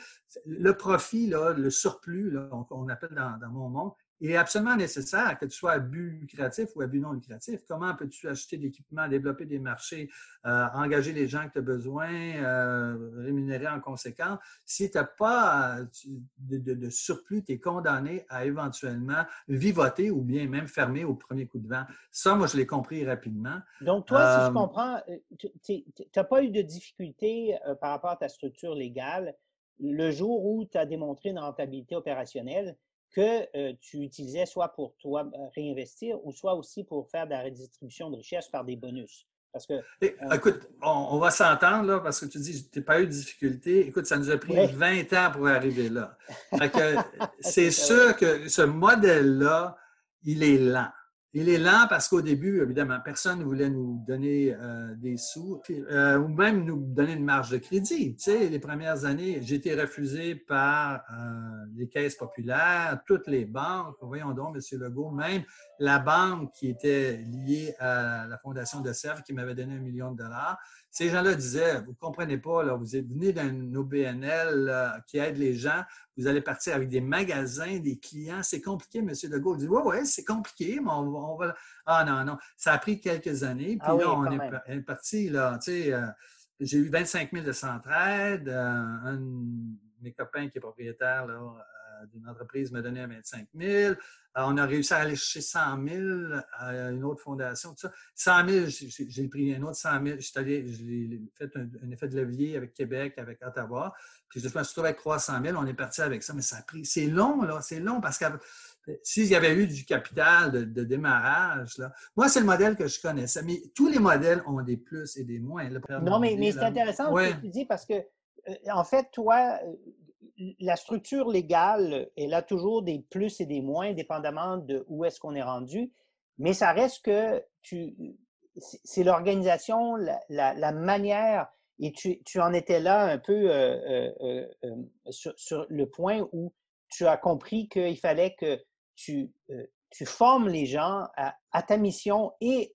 le profit, le surplus, on, appelle dans, dans mon monde, il est absolument nécessaire que tu sois à but lucratif ou à but non lucratif. Comment peux-tu acheter de l'équipement, développer des marchés, euh, engager les gens que tu as besoin, euh, rémunérer en conséquence? Si tu n'as pas euh, de, surplus, tu es condamné à éventuellement vivoter ou bien même fermer au premier coup de vent. Ça, moi, je l'ai compris rapidement. Donc, toi, si je comprends, tu n'as pas eu de difficulté par rapport à ta structure légale le jour où tu as démontré une rentabilité opérationnelle que tu utilisais soit pour toi réinvestir ou soit aussi pour faire de la redistribution de richesse par des bonus? Parce que, écoute, on, va s'entendre là, parce que tu dis que tu n'as pas eu de difficulté. Écoute, ça nous a pris 20 ans pour arriver là. c'est sûr que ce modèle-là, il est lent. Il est lent parce qu'au début, évidemment, personne ne voulait nous donner euh, des sous euh, ou même nous donner une marge de crédit. Tu sais, les premières années, j'ai été refusé par euh, les caisses populaires, toutes les banques. Voyons donc, M. Legault, même la banque qui était liée à la Fondation de Sèvres qui m'avait donné un million de dollars. Ces gens-là disaient, vous ne comprenez pas, là, vous êtes venu d'un OBNL qui aide les gens, vous allez partir avec des magasins, des clients, c'est compliqué, M. Legault. dit, oui, oui, c'est compliqué, mais on va, Ah non, non, ça a pris quelques années, puis ah là, on est, parti, là, tu sais, euh, j'ai eu 25 000 de centraide, euh, un de mes copains qui est propriétaire, là, d'une entreprise m'a donné 25 000. on a réussi à aller chercher 100 000 à une autre fondation. Tout ça. 100 000, j'ai pris un autre 100 000. J'ai fait un, effet de levier avec Québec, avec Ottawa. Puis je me suis retrouvé avec 300 000. On est parti avec ça, mais ça a pris. C'est long, là. C'est long parce que s'il y avait eu du capital de, démarrage, là, moi, c'est le modèle que je connaissais. Mais tous les modèles ont des plus et des moins. non, mais, mais c'est intéressant ce que tu dis parce que, euh, en fait, toi, la structure légale, elle a toujours des plus et des moins, dépendamment de où est-ce qu'on est rendu, mais ça reste que tu, c'est l'organisation, la, manière, et tu, en étais là un peu euh, euh, euh, sur, le point où tu as compris qu'il fallait que tu, tu formes les gens à, ta mission et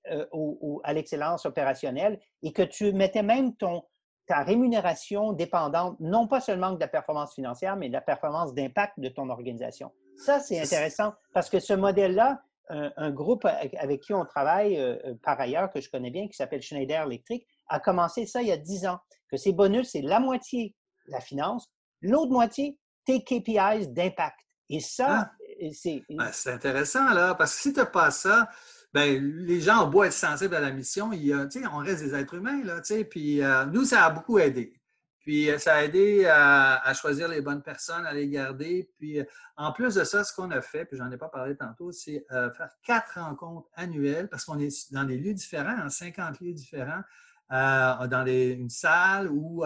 à l'excellence opérationnelle et que tu mettais même ton, ta rémunération dépendante non pas seulement de la performance financière, mais de la performance d'impact de ton organisation. Ça, c'est intéressant parce que ce modèle-là, un, groupe avec qui on travaille euh, euh, par ailleurs, que je connais bien, qui s'appelle Schneider Electric, a commencé ça il y a 10 ans, que ces bonus, c'est la moitié la finance, l'autre moitié, tes KPIs d'impact. Et ça, ah. c'est... Ben, c'est intéressant, là, parce que si tu n'as pas ça, ben, les gens ont beau être sensibles à la mission, il, on reste des êtres humains, là, puis euh, nous, ça a beaucoup aidé. Puis ça a aidé à, choisir les bonnes personnes, à les garder. Puis en plus de ça, ce qu'on a fait, puis j'en ai pas parlé tantôt, c'est faire quatre rencontres annuelles parce qu'on est dans des lieux différents, en 50 lieux différents, dans une salle où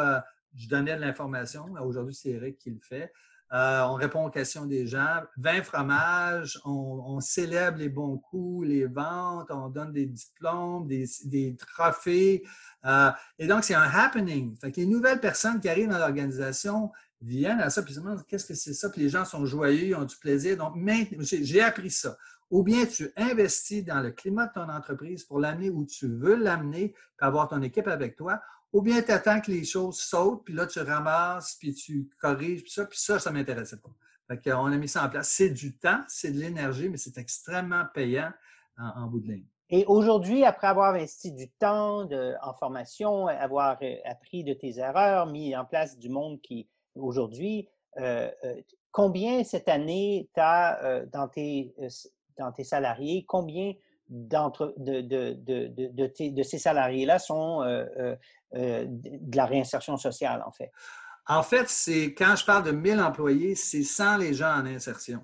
je donnais de l'information. Aujourd'hui, c'est Eric qui le fait. Euh, on répond aux questions des gens. 20 fromages, on, célèbre les bons coups, les ventes, on donne des diplômes, des, trophées. Euh, et donc, c'est un happening. Fait que les nouvelles personnes qui arrivent dans l'organisation viennent à ça, puis se demandent qu'est-ce que c'est ça, puis les gens sont joyeux, ils ont du plaisir. Donc, j'ai appris ça. Ou bien tu investis dans le climat de ton entreprise pour l'amener où tu veux l'amener, pour avoir ton équipe avec toi, ou bien tu attends que les choses sautent, puis là, tu ramasses, puis tu corriges, puis ça, puis ça, ça ne m'intéressait pas. Fait on a mis ça en place. C'est du temps, c'est de l'énergie, mais c'est extrêmement payant en, bout de ligne. Et aujourd'hui, après avoir investi du temps en formation, avoir euh, appris de tes erreurs, mis en place du monde qui, aujourd'hui, euh, euh, combien cette année tu as dans, tes, dans tes salariés, combien de, de, de, ces salariés-là sont euh, de la réinsertion sociale, en fait? En fait, c'est quand je parle de 1000 employés, c'est sans les gens en insertion.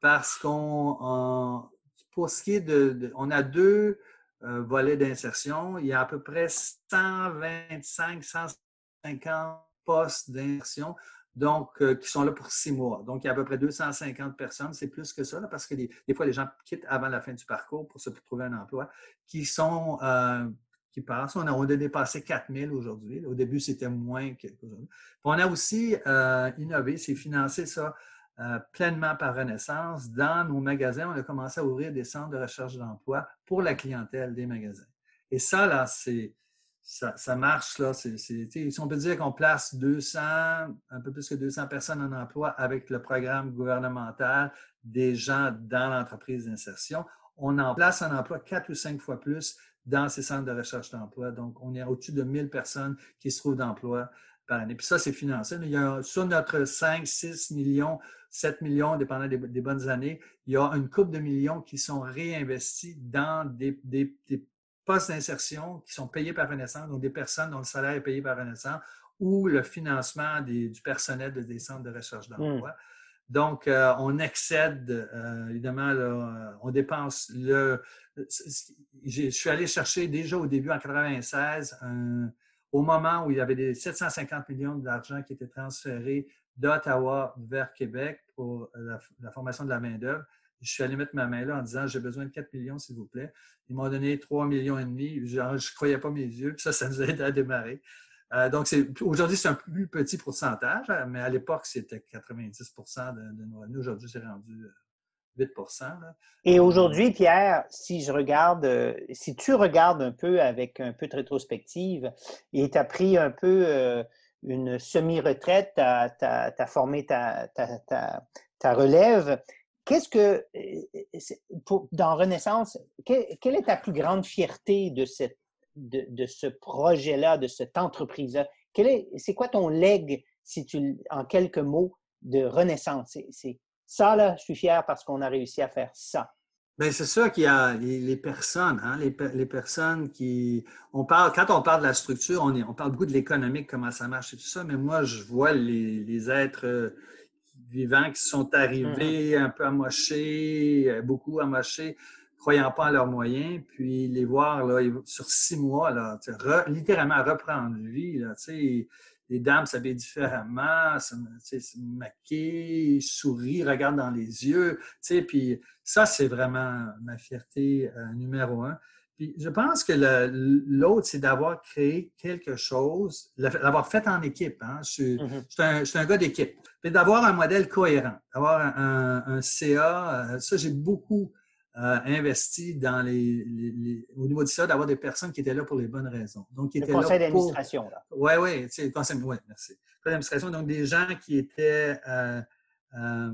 Parce qu'on, pour ce qui est de, on a deux euh, volets d'insertion. Il y a à peu près 125, 150 postes d'insertion, donc euh, qui sont là pour six mois. Donc, il y a à peu près 250 personnes, c'est plus que ça, parce que des, fois, les gens quittent avant la fin du parcours pour se trouver un emploi, qui sont qui passent. On a, on a dépassé 4000 aujourd'hui. Au début, c'était moins qu'aujourd'hui. On a aussi euh, innové, c'est financé ça euh, pleinement par Renaissance. Dans nos magasins, on a commencé à ouvrir des centres de recherche d'emploi pour la clientèle des magasins. Et ça, là, c'est ça, marche. Là, si on peut dire qu'on place 200, un peu plus que 200 personnes en emploi avec le programme gouvernemental des gens dans l'entreprise d'insertion, on en place un emploi quatre ou cinq fois plus dans ces centres de recherche d'emploi. Donc, on est au-dessus de 1000 personnes qui se trouvent d'emploi par année. Puis ça, c'est financé. Sur notre 5, 6 millions, 7 millions, dépendant des, bonnes années, il y a une coupe de millions qui sont réinvestis dans des, postes d'insertion qui sont payés par Renaissance, donc des personnes dont le salaire est payé par Renaissance, ou le financement du personnel de des centres de recherche mmh. d'emploi. Donc, euh, on excède, euh, évidemment, on dépense le, je suis allé chercher déjà au début, en 96, au moment où il y avait des 750 millions d'argent qui étaient transférés d'Ottawa vers Québec pour la, formation de la main-d'œuvre. Je suis allé mettre ma main là en disant j'ai besoin de 4 millions, s'il vous plaît. Ils m'ont donné 3 millions et demi. Je ne croyais pas mes yeux. Puis ça, ça nous a aidé à démarrer. Euh, donc, aujourd'hui, c'est un plus petit pourcentage, mais à l'époque, c'était 90 de, de nos revenus. Aujourd'hui, c'est rendu euh, 8% Et aujourd'hui, Pierre, si je regarde, euh, si tu regardes un peu avec un peu de rétrospective et tu as pris un peu euh, une semi-retraite, tu as, formé ta, relève, qu'est-ce que, euh, dans Renaissance, quelle est ta plus grande fierté de, de, ce projet-là, de cette entreprise-là? C'est quoi ton leg, si tu, en quelques mots, de Renaissance? C'est ça, là, je suis fier parce qu'on a réussi à faire ça. Bien, c'est sûr qu'il y a les, personnes, hein, les, personnes qui. On parle, quand on parle de la structure, on, est, on parle beaucoup de l'économique, comment ça marche et tout ça, mais moi, je vois les, êtres euh, vivants qui sont arrivés mm-hmm. un peu amochés, euh, beaucoup amochés, croyant pas à leurs moyens, puis les voir là, sur six mois, là, littéralement reprendre vie. Là, les dames s'habillent différemment, se, se maquillent, sourient, regardent dans les yeux. Puis ça, c'est vraiment ma fierté euh, numéro un. Puis je pense que l'autre, c'est d'avoir créé quelque chose, l'avoir fait en équipe. Hein. Mm-hmm. Je, suis un, gars d'équipe. Puis d'avoir un modèle cohérent, d'avoir un, CA, euh, ça, j'ai beaucoup euh, investi dans les, au niveau de ça, d'avoir des personnes qui étaient là pour les bonnes raisons. Donc, qui le conseil d'administration. Oui, oui, le conseil, oui, merci. Le conseil d'administration, donc des gens qui étaient euh, euh,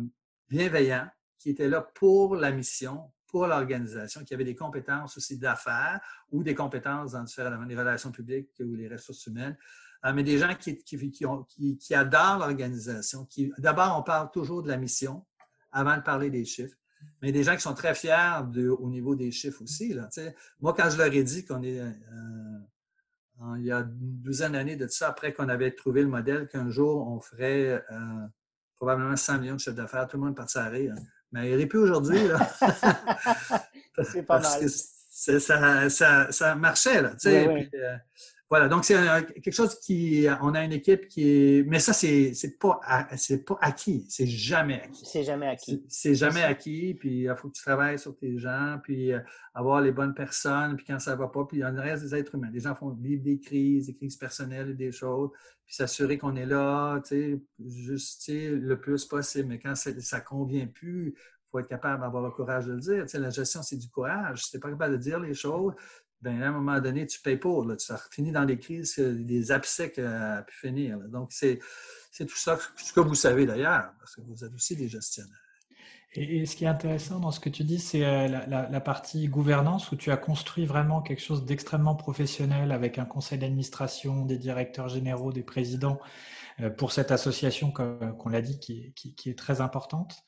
bienveillants, qui étaient là pour la mission, pour l'organisation, qui avaient des compétences aussi d'affaires ou des compétences dans différents les relations publiques ou les ressources humaines, mais des gens qui, qui, qui, qui adorent l'organisation. D'abord, on parle toujours de la mission avant de parler des chiffres mais des gens qui sont très fiers de, au niveau des chiffres aussi. Là, moi, quand je leur ai dit qu'on est euh, il y a une douzaine d'années de ça, après qu'on avait trouvé le modèle qu'un jour, on ferait probablement 100 millions de chiffres d'affaires. Tout le monde partirait à rire. Mais il n'est plus aujourd'hui. C'est pas mal. ça, ça, marchait. Là, voilà, donc c'est quelque chose qui, on a une équipe qui est, mais ça c'est c'est pas c'est pas acquis, c'est jamais acquis. C'est jamais acquis. C'est jamais acquis, puis il faut que tu travailles sur tes gens, puis euh, avoir les bonnes personnes, puis quand ça va pas, puis il y en reste des êtres humains. Les gens font vivre des crises, des crises personnelles, des choses, puis s'assurer qu'on est là, tu sais, juste le plus possible. Mais quand ça, ça convient plus, faut être capable d'avoir le courage de le dire. Tu sais, la gestion, c'est du courage. Si tu n'es pas capable de dire les choses, ben, à un moment donné, tu payes pour. Là. Tu finis dans des crises, des abcès qui a pu finir. Donc, c'est tout ça, ce que vous savez d'ailleurs, parce que vous êtes aussi des gestionnaires. Et, ce qui est intéressant dans ce que tu dis, c'est euh, la, partie gouvernance où tu as construit vraiment quelque chose d'extrêmement professionnel avec un conseil d'administration, des directeurs généraux, des présidents euh, pour cette association, qu'on l'a dit, qui, qui, est très importante.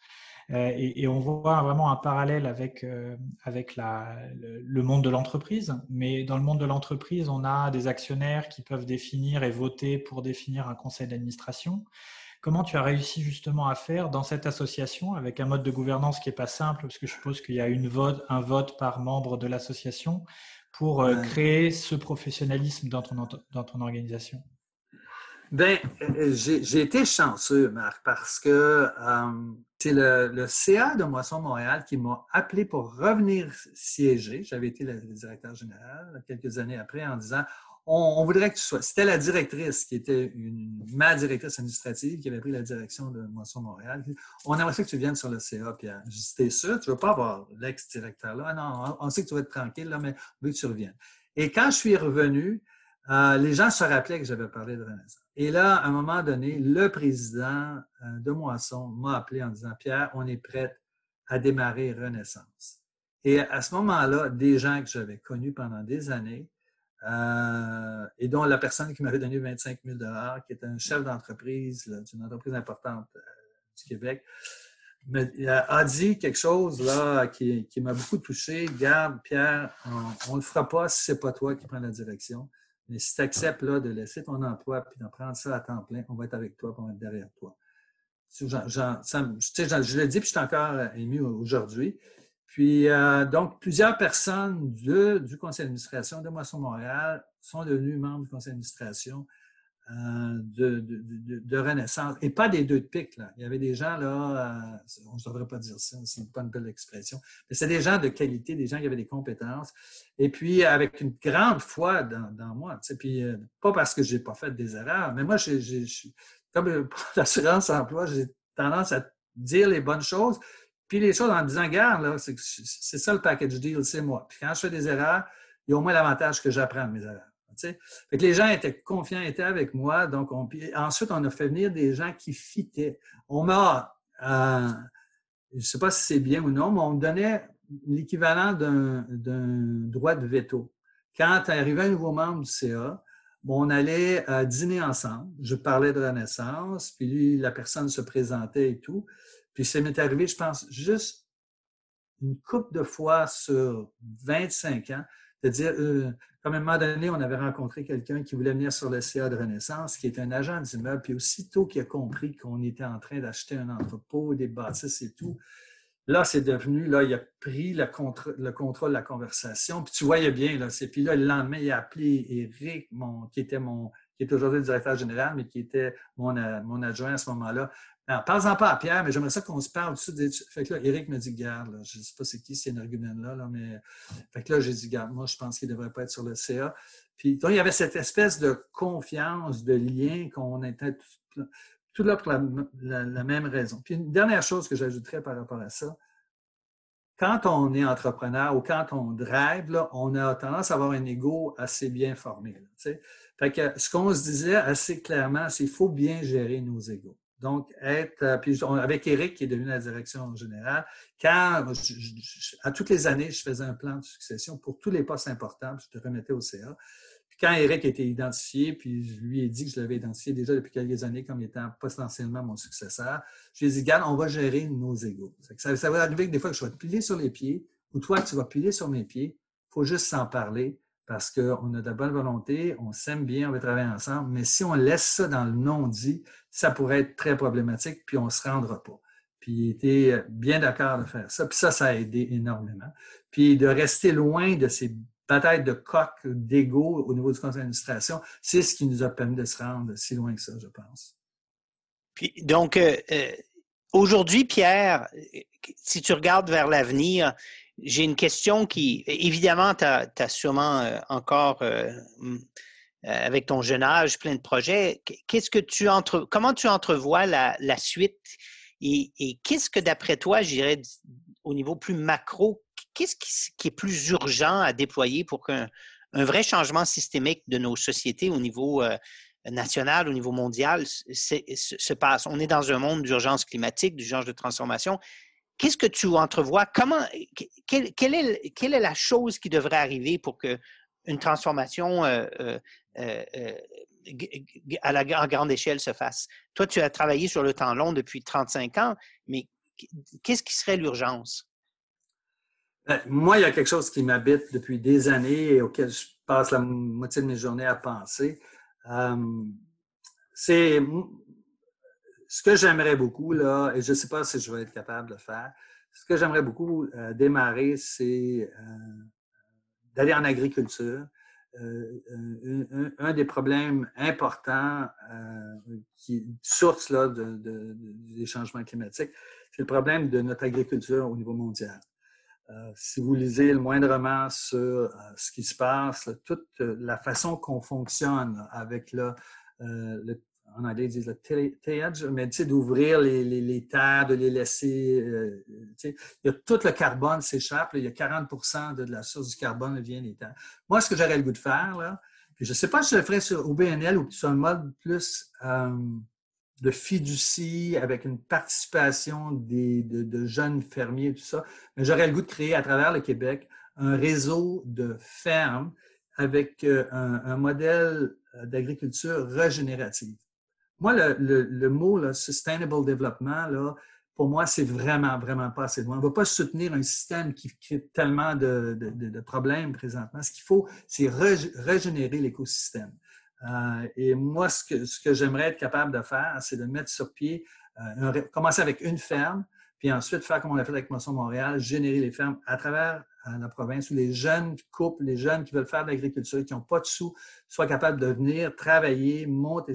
Euh, et, on voit vraiment un parallèle avec, euh, avec la, le, monde de l'entreprise. Mais dans le monde de l'entreprise, on a des actionnaires qui peuvent définir et voter pour définir un conseil d'administration. Comment tu as réussi justement à faire dans cette association avec un mode de gouvernance qui n'est pas simple, parce que je suppose qu'il y a une vote, un vote par membre de l'association pour euh, créer ce professionnalisme dans ton, dans ton organisation Bien, j'ai été chanceux, Marc, parce que c'est le, CA de Moisson Montréal qui m'a appelé pour revenir siéger. J'avais été le directeur général quelques années après en disant on, voudrait que tu sois. C'était la directrice qui était une, ma directrice administrative qui avait pris la direction de Moisson Montréal. On aimerait que tu viennes sur le CA, Pierre. J'ai dit T'es sûr, tu ne veux pas avoir l'ex-directeur là? Ah non, on, sait que tu vas être tranquille, là, mais on veut que tu reviennes. Et quand je suis revenu, euh, les gens se rappelaient que j'avais parlé de Renaissance. Et là, à un moment donné, le président euh, de Moisson m'a appelé en disant Pierre, on est prêt à démarrer Renaissance. Et à ce moment-là, des gens que j'avais connus pendant des années, euh, et dont la personne qui m'avait donné 25 000 qui est un chef d'entreprise d'une entreprise importante du Québec, a dit quelque chose là qui, m'a beaucoup touché. Garde, Pierre, on ne le fera pas si ce n'est pas toi qui prends la direction. Mais si tu acceptes là, de laisser ton emploi et d'en prendre ça à temps plein, on va être avec toi, on va être derrière toi. je l'ai dit, puis je suis encore ému aujourd'hui. Puis, euh, donc, plusieurs personnes du conseil d'administration de Moisson Montréal sont devenues membres du conseil d'administration euh, de, Renaissance. Et pas des deux de. Là. Il y avait des gens, là, euh, on ne devrait pas dire ça, c'est pas une belle expression, mais c'est des gens de qualité, des gens qui avaient des compétences. Et puis, avec une grande foi dans, moi. Puis, euh, pas parce que je n'ai pas fait des erreurs, mais moi, comme l'assurance emploi, j'ai tendance à dire les bonnes choses, puis les choses en disant, garde, c'est, ça le package deal, c'est moi. Puis quand je fais des erreurs, il y a au moins l'avantage que j'apprends mes erreurs. Fait que les gens étaient confiants, étaient avec moi. Donc, on, ensuite, on a fait venir des gens qui fitaient. On m'a, euh, je ne sais pas si c'est bien ou non, mais on me donnait l'équivalent d'un droit de veto. Quand arrivait un nouveau membre du CA, on allait euh, dîner ensemble. Je parlais de la naissance, puis lui, la personne se présentait et tout. Puis ça m'est arrivé, je pense, juste une couple de fois sur 25 ans, de dire, euh, comme à un moment donné, on avait rencontré quelqu'un qui voulait venir sur le CA de Renaissance, qui est un agent d'immeuble, puis aussitôt qu'il a compris qu'on était en train d'acheter un entrepôt, des bâtisses et tout, là, c'est devenu, là, il a pris le, contrôle de la conversation, puis tu voyais bien, là, c'est, puis là, le lendemain, il a appelé Eric, qui était mon, qui est aujourd'hui le directeur général, mais qui était mon, euh, mon adjoint à ce moment-là, alors, parle-en pas à Pierre, mais j'aimerais ça qu'on se parle. Fait que là, Eric me dit, garde, je ne sais pas c'est qui c'est un argument-là, là, mais. Fait que là, j'ai dit, garde, moi, je pense qu'il ne devrait pas être sur le CA. Puis, donc, il y avait cette espèce de confiance, de lien qu'on était tout, là pour la, même raison. Puis, une dernière chose que j'ajouterais par rapport à ça, quand on est entrepreneur ou quand on drive, là, on a tendance à avoir un ego assez bien formé. fait que ce qu'on se disait assez clairement, c'est qu'il faut bien gérer nos égos. Donc, être, euh, puis avec Eric qui est devenu la direction générale, quand, à toutes les années, je faisais un plan de succession pour tous les postes importants, puis je te remettais au CA. Puis quand Eric été identifié, puis je lui ai dit que je l'avais identifié déjà depuis quelques années comme étant potentiellement mon successeur, je lui ai dit, Regarde, on va gérer nos égaux. Ça, va arriver que des fois que je vais te piler sur les pieds, ou toi, tu vas piler sur mes pieds, il faut juste s'en parler, parce qu'on a de la bonne volonté, on s'aime bien, on veut travailler ensemble, mais si on laisse ça dans le non-dit, ça pourrait être très problématique, puis on ne se rendra pas. Puis il était bien d'accord de faire ça. Puis ça, ça a aidé énormément. Puis de rester loin de ces batailles de coq, d'ego au niveau du conseil d'administration, c'est ce qui nous a permis de se rendre si loin que ça, je pense. Puis donc, euh, euh, aujourd'hui, Pierre, si tu regardes vers l'avenir, j'ai une question qui, évidemment, tu as, sûrement euh, encore, avec ton jeune âge, plein de projets. Qu'est-ce que tu entre, comment tu entrevois la, suite? Et, qu'est-ce que, d'après toi, j'irais au niveau plus macro, qu'est-ce qui, est plus urgent à déployer pour qu'un vrai changement systémique de nos sociétés au niveau euh, national, au niveau mondial se, passe? On est dans un monde d'urgence climatique, d'urgence de transformation. Qu'est-ce que tu entrevois? Comment, quelle, est, quelle, est, la chose qui devrait arriver pour qu'une transformation euh, euh, à la grande échelle se fasse? Toi, tu as travaillé sur le temps long depuis 35 ans, mais qu'est-ce qui serait l'urgence? Ben, moi, il y a quelque chose qui m'habite depuis des années et auquel je passe la moitié de mes journées à penser. c'est ce que j'aimerais beaucoup, là, et je ne sais pas si je vais être capable de faire, ce que j'aimerais beaucoup euh, démarrer, c'est euh, d'aller en agriculture, euh, un, des problèmes importants qui source là, de, des changements climatiques, c'est le problème de notre agriculture au niveau mondial. si vous lisez le moindrement sur ce qui se passe, toute la façon qu'on fonctionne avec le, en anglais, ils disent le tillage, mais d'ouvrir les, les, les, terres, de les laisser. Euh, il y a tout le carbone s'échappe. Il y a 40% de, la source du carbone vient des terres. Moi, ce que j'aurais le goût de faire, je ne sais pas si je le ferais sur, au BNL ou sur un mode plus euh, de fiducie avec une participation des, de, jeunes fermiers et tout ça, mais j'aurais le goût de créer à travers le Québec un réseau de fermes avec euh, un modèle d'agriculture régénérative. Moi, le, mot sustainable development, là, pour moi, c'est vraiment, vraiment pas assez loin. On ne va pas soutenir un système qui crée tellement de, problèmes présentement. Ce qu'il faut, c'est régénérer l'écosystème. Euh, et moi, ce que, ce que j'aimerais être capable de faire, c'est de mettre sur pied, euh, commencer avec une ferme, puis ensuite faire comme on a fait avec Moisson Montréal, générer les fermes à travers la province où les jeunes couples, les jeunes qui veulent faire de l'agriculture, qui n'ont pas de sous, soient capables de venir travailler, monter,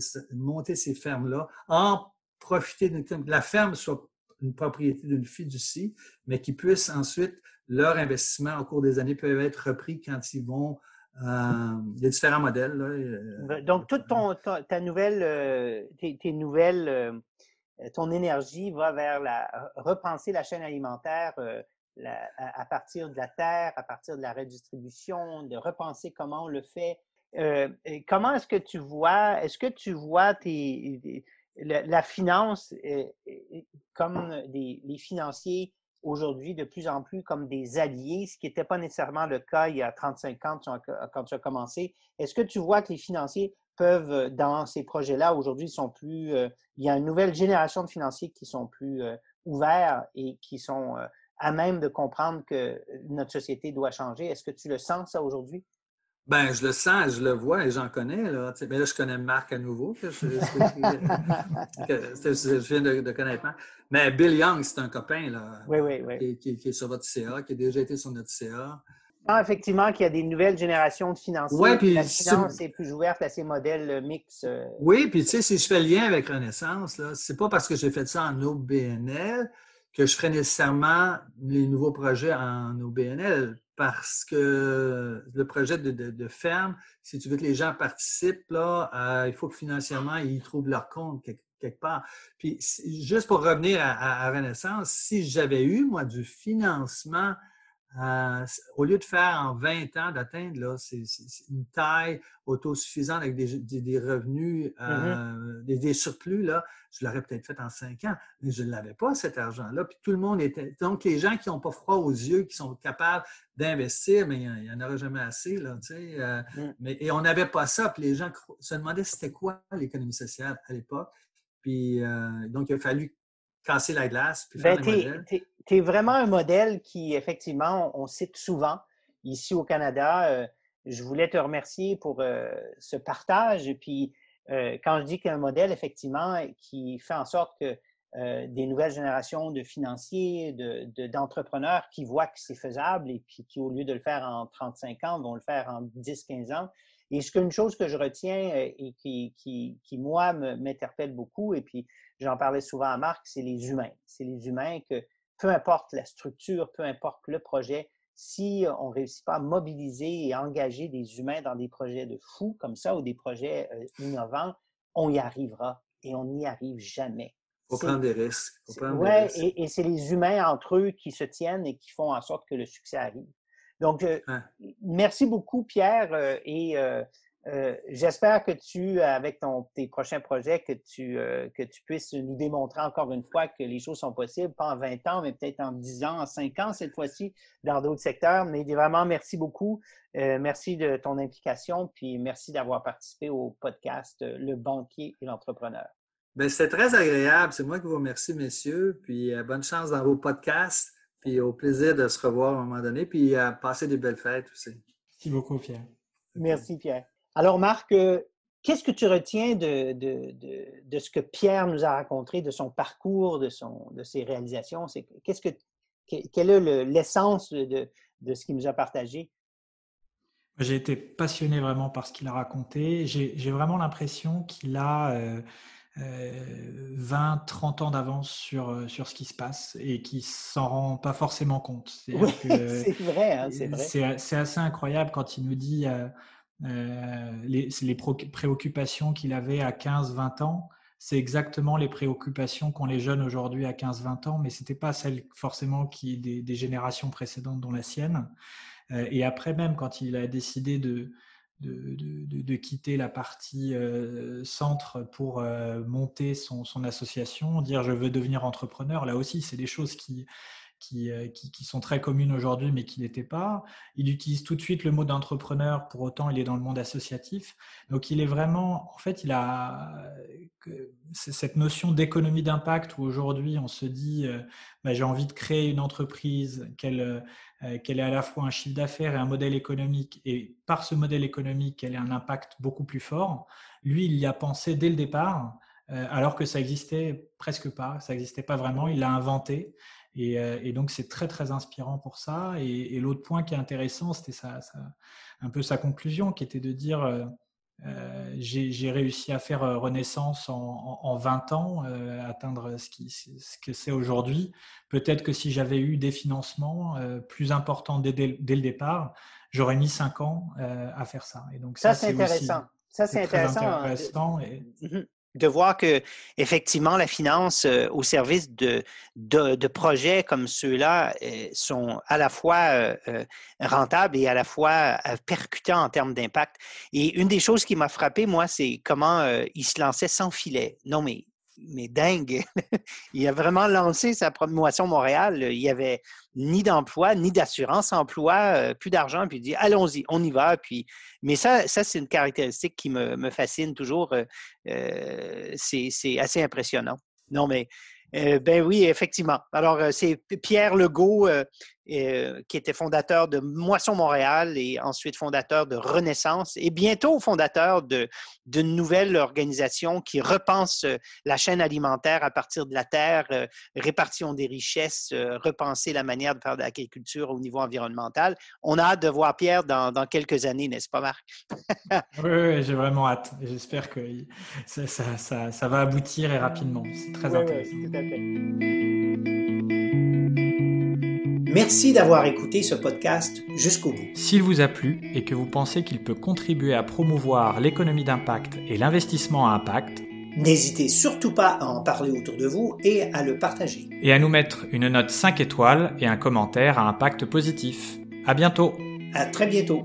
ces fermes-là, en profiter de la ferme soit une propriété d'une fiducie, mais qui puissent ensuite, leur investissement au cours des années peuvent être repris quand ils vont euh, a différents modèles. Euh, Donc, toute ton, ta, nouvelle, euh, tes, nouvelles, ton énergie va vers la repenser la chaîne alimentaire à, partir de la terre, à partir de la redistribution, de repenser comment on le fait. Euh, comment est-ce que tu vois, est-ce que tu vois la, finance comme des, les financiers aujourd'hui de plus en plus comme des alliés, ce qui n'était pas nécessairement le cas il y a 35 ans quand tu as commencé? Est-ce que tu vois que les financiers peuvent, dans ces projets-là, aujourd'hui, sont plus. Euh, il y a une nouvelle génération de financiers qui sont plus euh, ouverts et qui sont à même de comprendre que notre société doit changer? Est-ce que tu le sens, ça, aujourd'hui? Ben, je le sens, je le vois et j'en connais. Là. Mais là, je connais Marc à nouveau. je, viens de, connaître Marc. Mais Bill Young, c'est un copain là, oui, oui, oui. Qui, est sur votre CA, qui a déjà été sur notre CA. Ah, effectivement, qu'il y a des nouvelles générations de financiers. Oui, puis la finance est plus ouverte à ces modèles euh, mix. Euh. Oui, puis tu sais, si je fais le lien avec Renaissance, là, c'est pas parce que j'ai fait ça en OBNL que je ferai nécessairement les nouveaux projets en OBNL parce que le projet de, ferme, si tu veux que les gens participent, là, euh, il faut que financièrement, ils trouvent leur compte quelque, part. Puis, juste pour revenir à Renaissance, si j'avais eu, moi, du financement euh, au lieu de faire en 20 ans d'atteindre une taille autosuffisante avec des, revenus, mmh euh, des, surplus, là, je l'aurais peut-être fait en 5 ans, mais je ne l'avais pas, cet argent-là. Puis tout le monde était. Donc, les gens qui n'ont pas froid aux yeux, qui sont capables d'investir, mais il n'y en aura jamais assez. Là, euh, mmh. mais, et on n'avait pas ça. Puis les gens se demandaient c'était quoi l'économie sociale à l'époque. Puis donc, il a fallu casser la glace. Puis faire ben, tu es vraiment un modèle qui, effectivement, on, cite souvent ici au Canada. Euh, je voulais te remercier pour ce partage. Et puis, quand je dis qu'un modèle, effectivement, qui fait en sorte que des nouvelles générations de financiers, d'entrepreneurs de, qui voient que c'est faisable et puis qui, au lieu de le faire en 35 ans, vont le faire en 10-15 ans. Et ce qu'une chose que je retiens et qui, qui, qui moi, m'interpelle beaucoup, et puis j'en parlais souvent à Marc, c'est les humains. C'est les humains que, peu importe la structure, peu importe le projet, si on ne réussit pas à mobiliser et engager des humains dans des projets de fous comme ça ou des projets euh, innovants, on y arrivera et on n'y arrive jamais. Faut prendre des risques. Oui, et, et c'est les humains entre eux qui se tiennent et qui font en sorte que le succès arrive. Donc, euh, merci beaucoup, Pierre, euh, et euh, j'espère que tu, avec ton, tes prochains projets, que tu, euh, que tu puisses nous démontrer encore une fois que les choses sont possibles, pas en 20 ans, mais peut-être en 10 ans, en 5 ans cette fois-ci, dans d'autres secteurs. Mais vraiment, merci beaucoup. Euh, merci de ton implication, puis merci d'avoir participé au podcast Le banquier et l'entrepreneur. Bien, c'était très agréable. C'est moi qui vous remercie, messieurs. Puis bonne chance dans vos podcasts. Puis au plaisir de se revoir à un moment donné. Puis à passer des belles fêtes aussi. Merci beaucoup, Pierre. Merci, Pierre. Alors, Marc, euh, qu'est-ce que tu retiens de, de, ce que Pierre nous a raconté, de son parcours, de, son, de ses réalisations? Qu'est-ce que, quelle est l'essence de, ce qu'il nous a partagé? J'ai été passionné vraiment par ce qu'il a raconté. J'ai vraiment l'impression qu'il a 20, euh, 30 euh, ans d'avance sur, sur ce qui se passe et qu'il s'en rend pas forcément compte. C'est vrai, hein, c'est vrai. C'est assez incroyable quand il nous dit euh, les, les préoccupations qu'il avait à 15-20 ans, c'est exactement les préoccupations qu'ont les jeunes aujourd'hui à 15-20 ans, mais ce n'était pas celles forcément qui, des, générations précédentes dont la sienne. Euh, et après même, quand il a décidé de, de, de, de quitter la partie euh, centre pour monter son, son, association, dire je veux devenir entrepreneur, là aussi, c'est des choses qui, euh, qui, sont très communes aujourd'hui, mais qui n'étaient pas. Il utilise tout de suite le mot d'entrepreneur, pour autant il est dans le monde associatif. Donc il est vraiment, en fait, il a cette notion d'économie d'impact où aujourd'hui on se dit, euh, bah, j'ai envie de créer une entreprise, qu'elle euh, qu'elle ait à la fois un chiffre d'affaires et un modèle économique, et par ce modèle économique, qu'elle ait un impact beaucoup plus fort. Lui, il y a pensé dès le départ. alors que ça existait presque pas, ça n'existait pas vraiment, il l'a inventé. Euh, et, donc, c'est très, très inspirant pour ça. Et, l'autre point qui est intéressant, c'était ça, un peu sa conclusion, qui était de dire euh, euh, j'ai réussi à faire renaissance en, 20 ans, atteindre ce, qui, ce que c'est aujourd'hui. Peut-être que si j'avais eu des financements plus importants dès, le départ, j'aurais mis 5 ans à faire ça. Et donc, ça, c'est intéressant. ça, c'est intéressant. Hein, intéressant et... De voir que effectivement la finance euh, au service de, de, projets comme ceux-là euh, sont à la fois euh, rentables et à la fois percutants en termes d'impact. Et une des choses qui m'a frappé, moi, c'est comment il se lançait sans filet. Non, mais mais dingue. il a vraiment lancé sa promotion Montréal. Il n'y avait ni d'emploi, ni d'assurance emploi, euh, plus d'argent, puis il dit allons-y, on y va. Mais ça, c'est une caractéristique qui me, fascine toujours. Euh, euh, c'est assez impressionnant. Non, mais ben oui, effectivement. Alors, c'est Pierre Legault qui était fondateur de Moisson Montréal et ensuite fondateur de Renaissance et bientôt fondateur d'une nouvelle organisation qui repense euh, la chaîne alimentaire à partir de la terre, euh, répartition des richesses, repenser la manière de faire de l'agriculture au niveau environnemental. On a hâte de voir Pierre dans, dans quelques années, n'est-ce pas, Marc? oui, j'ai vraiment hâte. J'espère que ça, ça, ça, va aboutir et rapidement. C'est très intéressant. Oui, tout à fait. Merci d'avoir écouté ce podcast jusqu'au bout. S'il vous a plu et que vous pensez qu'il peut contribuer à promouvoir l'économie d'impact et l'investissement à impact, n'hésitez surtout pas à en parler autour de vous et à le partager. Et à nous mettre une note 5 étoiles et un commentaire à impact positif. À bientôt. À très bientôt.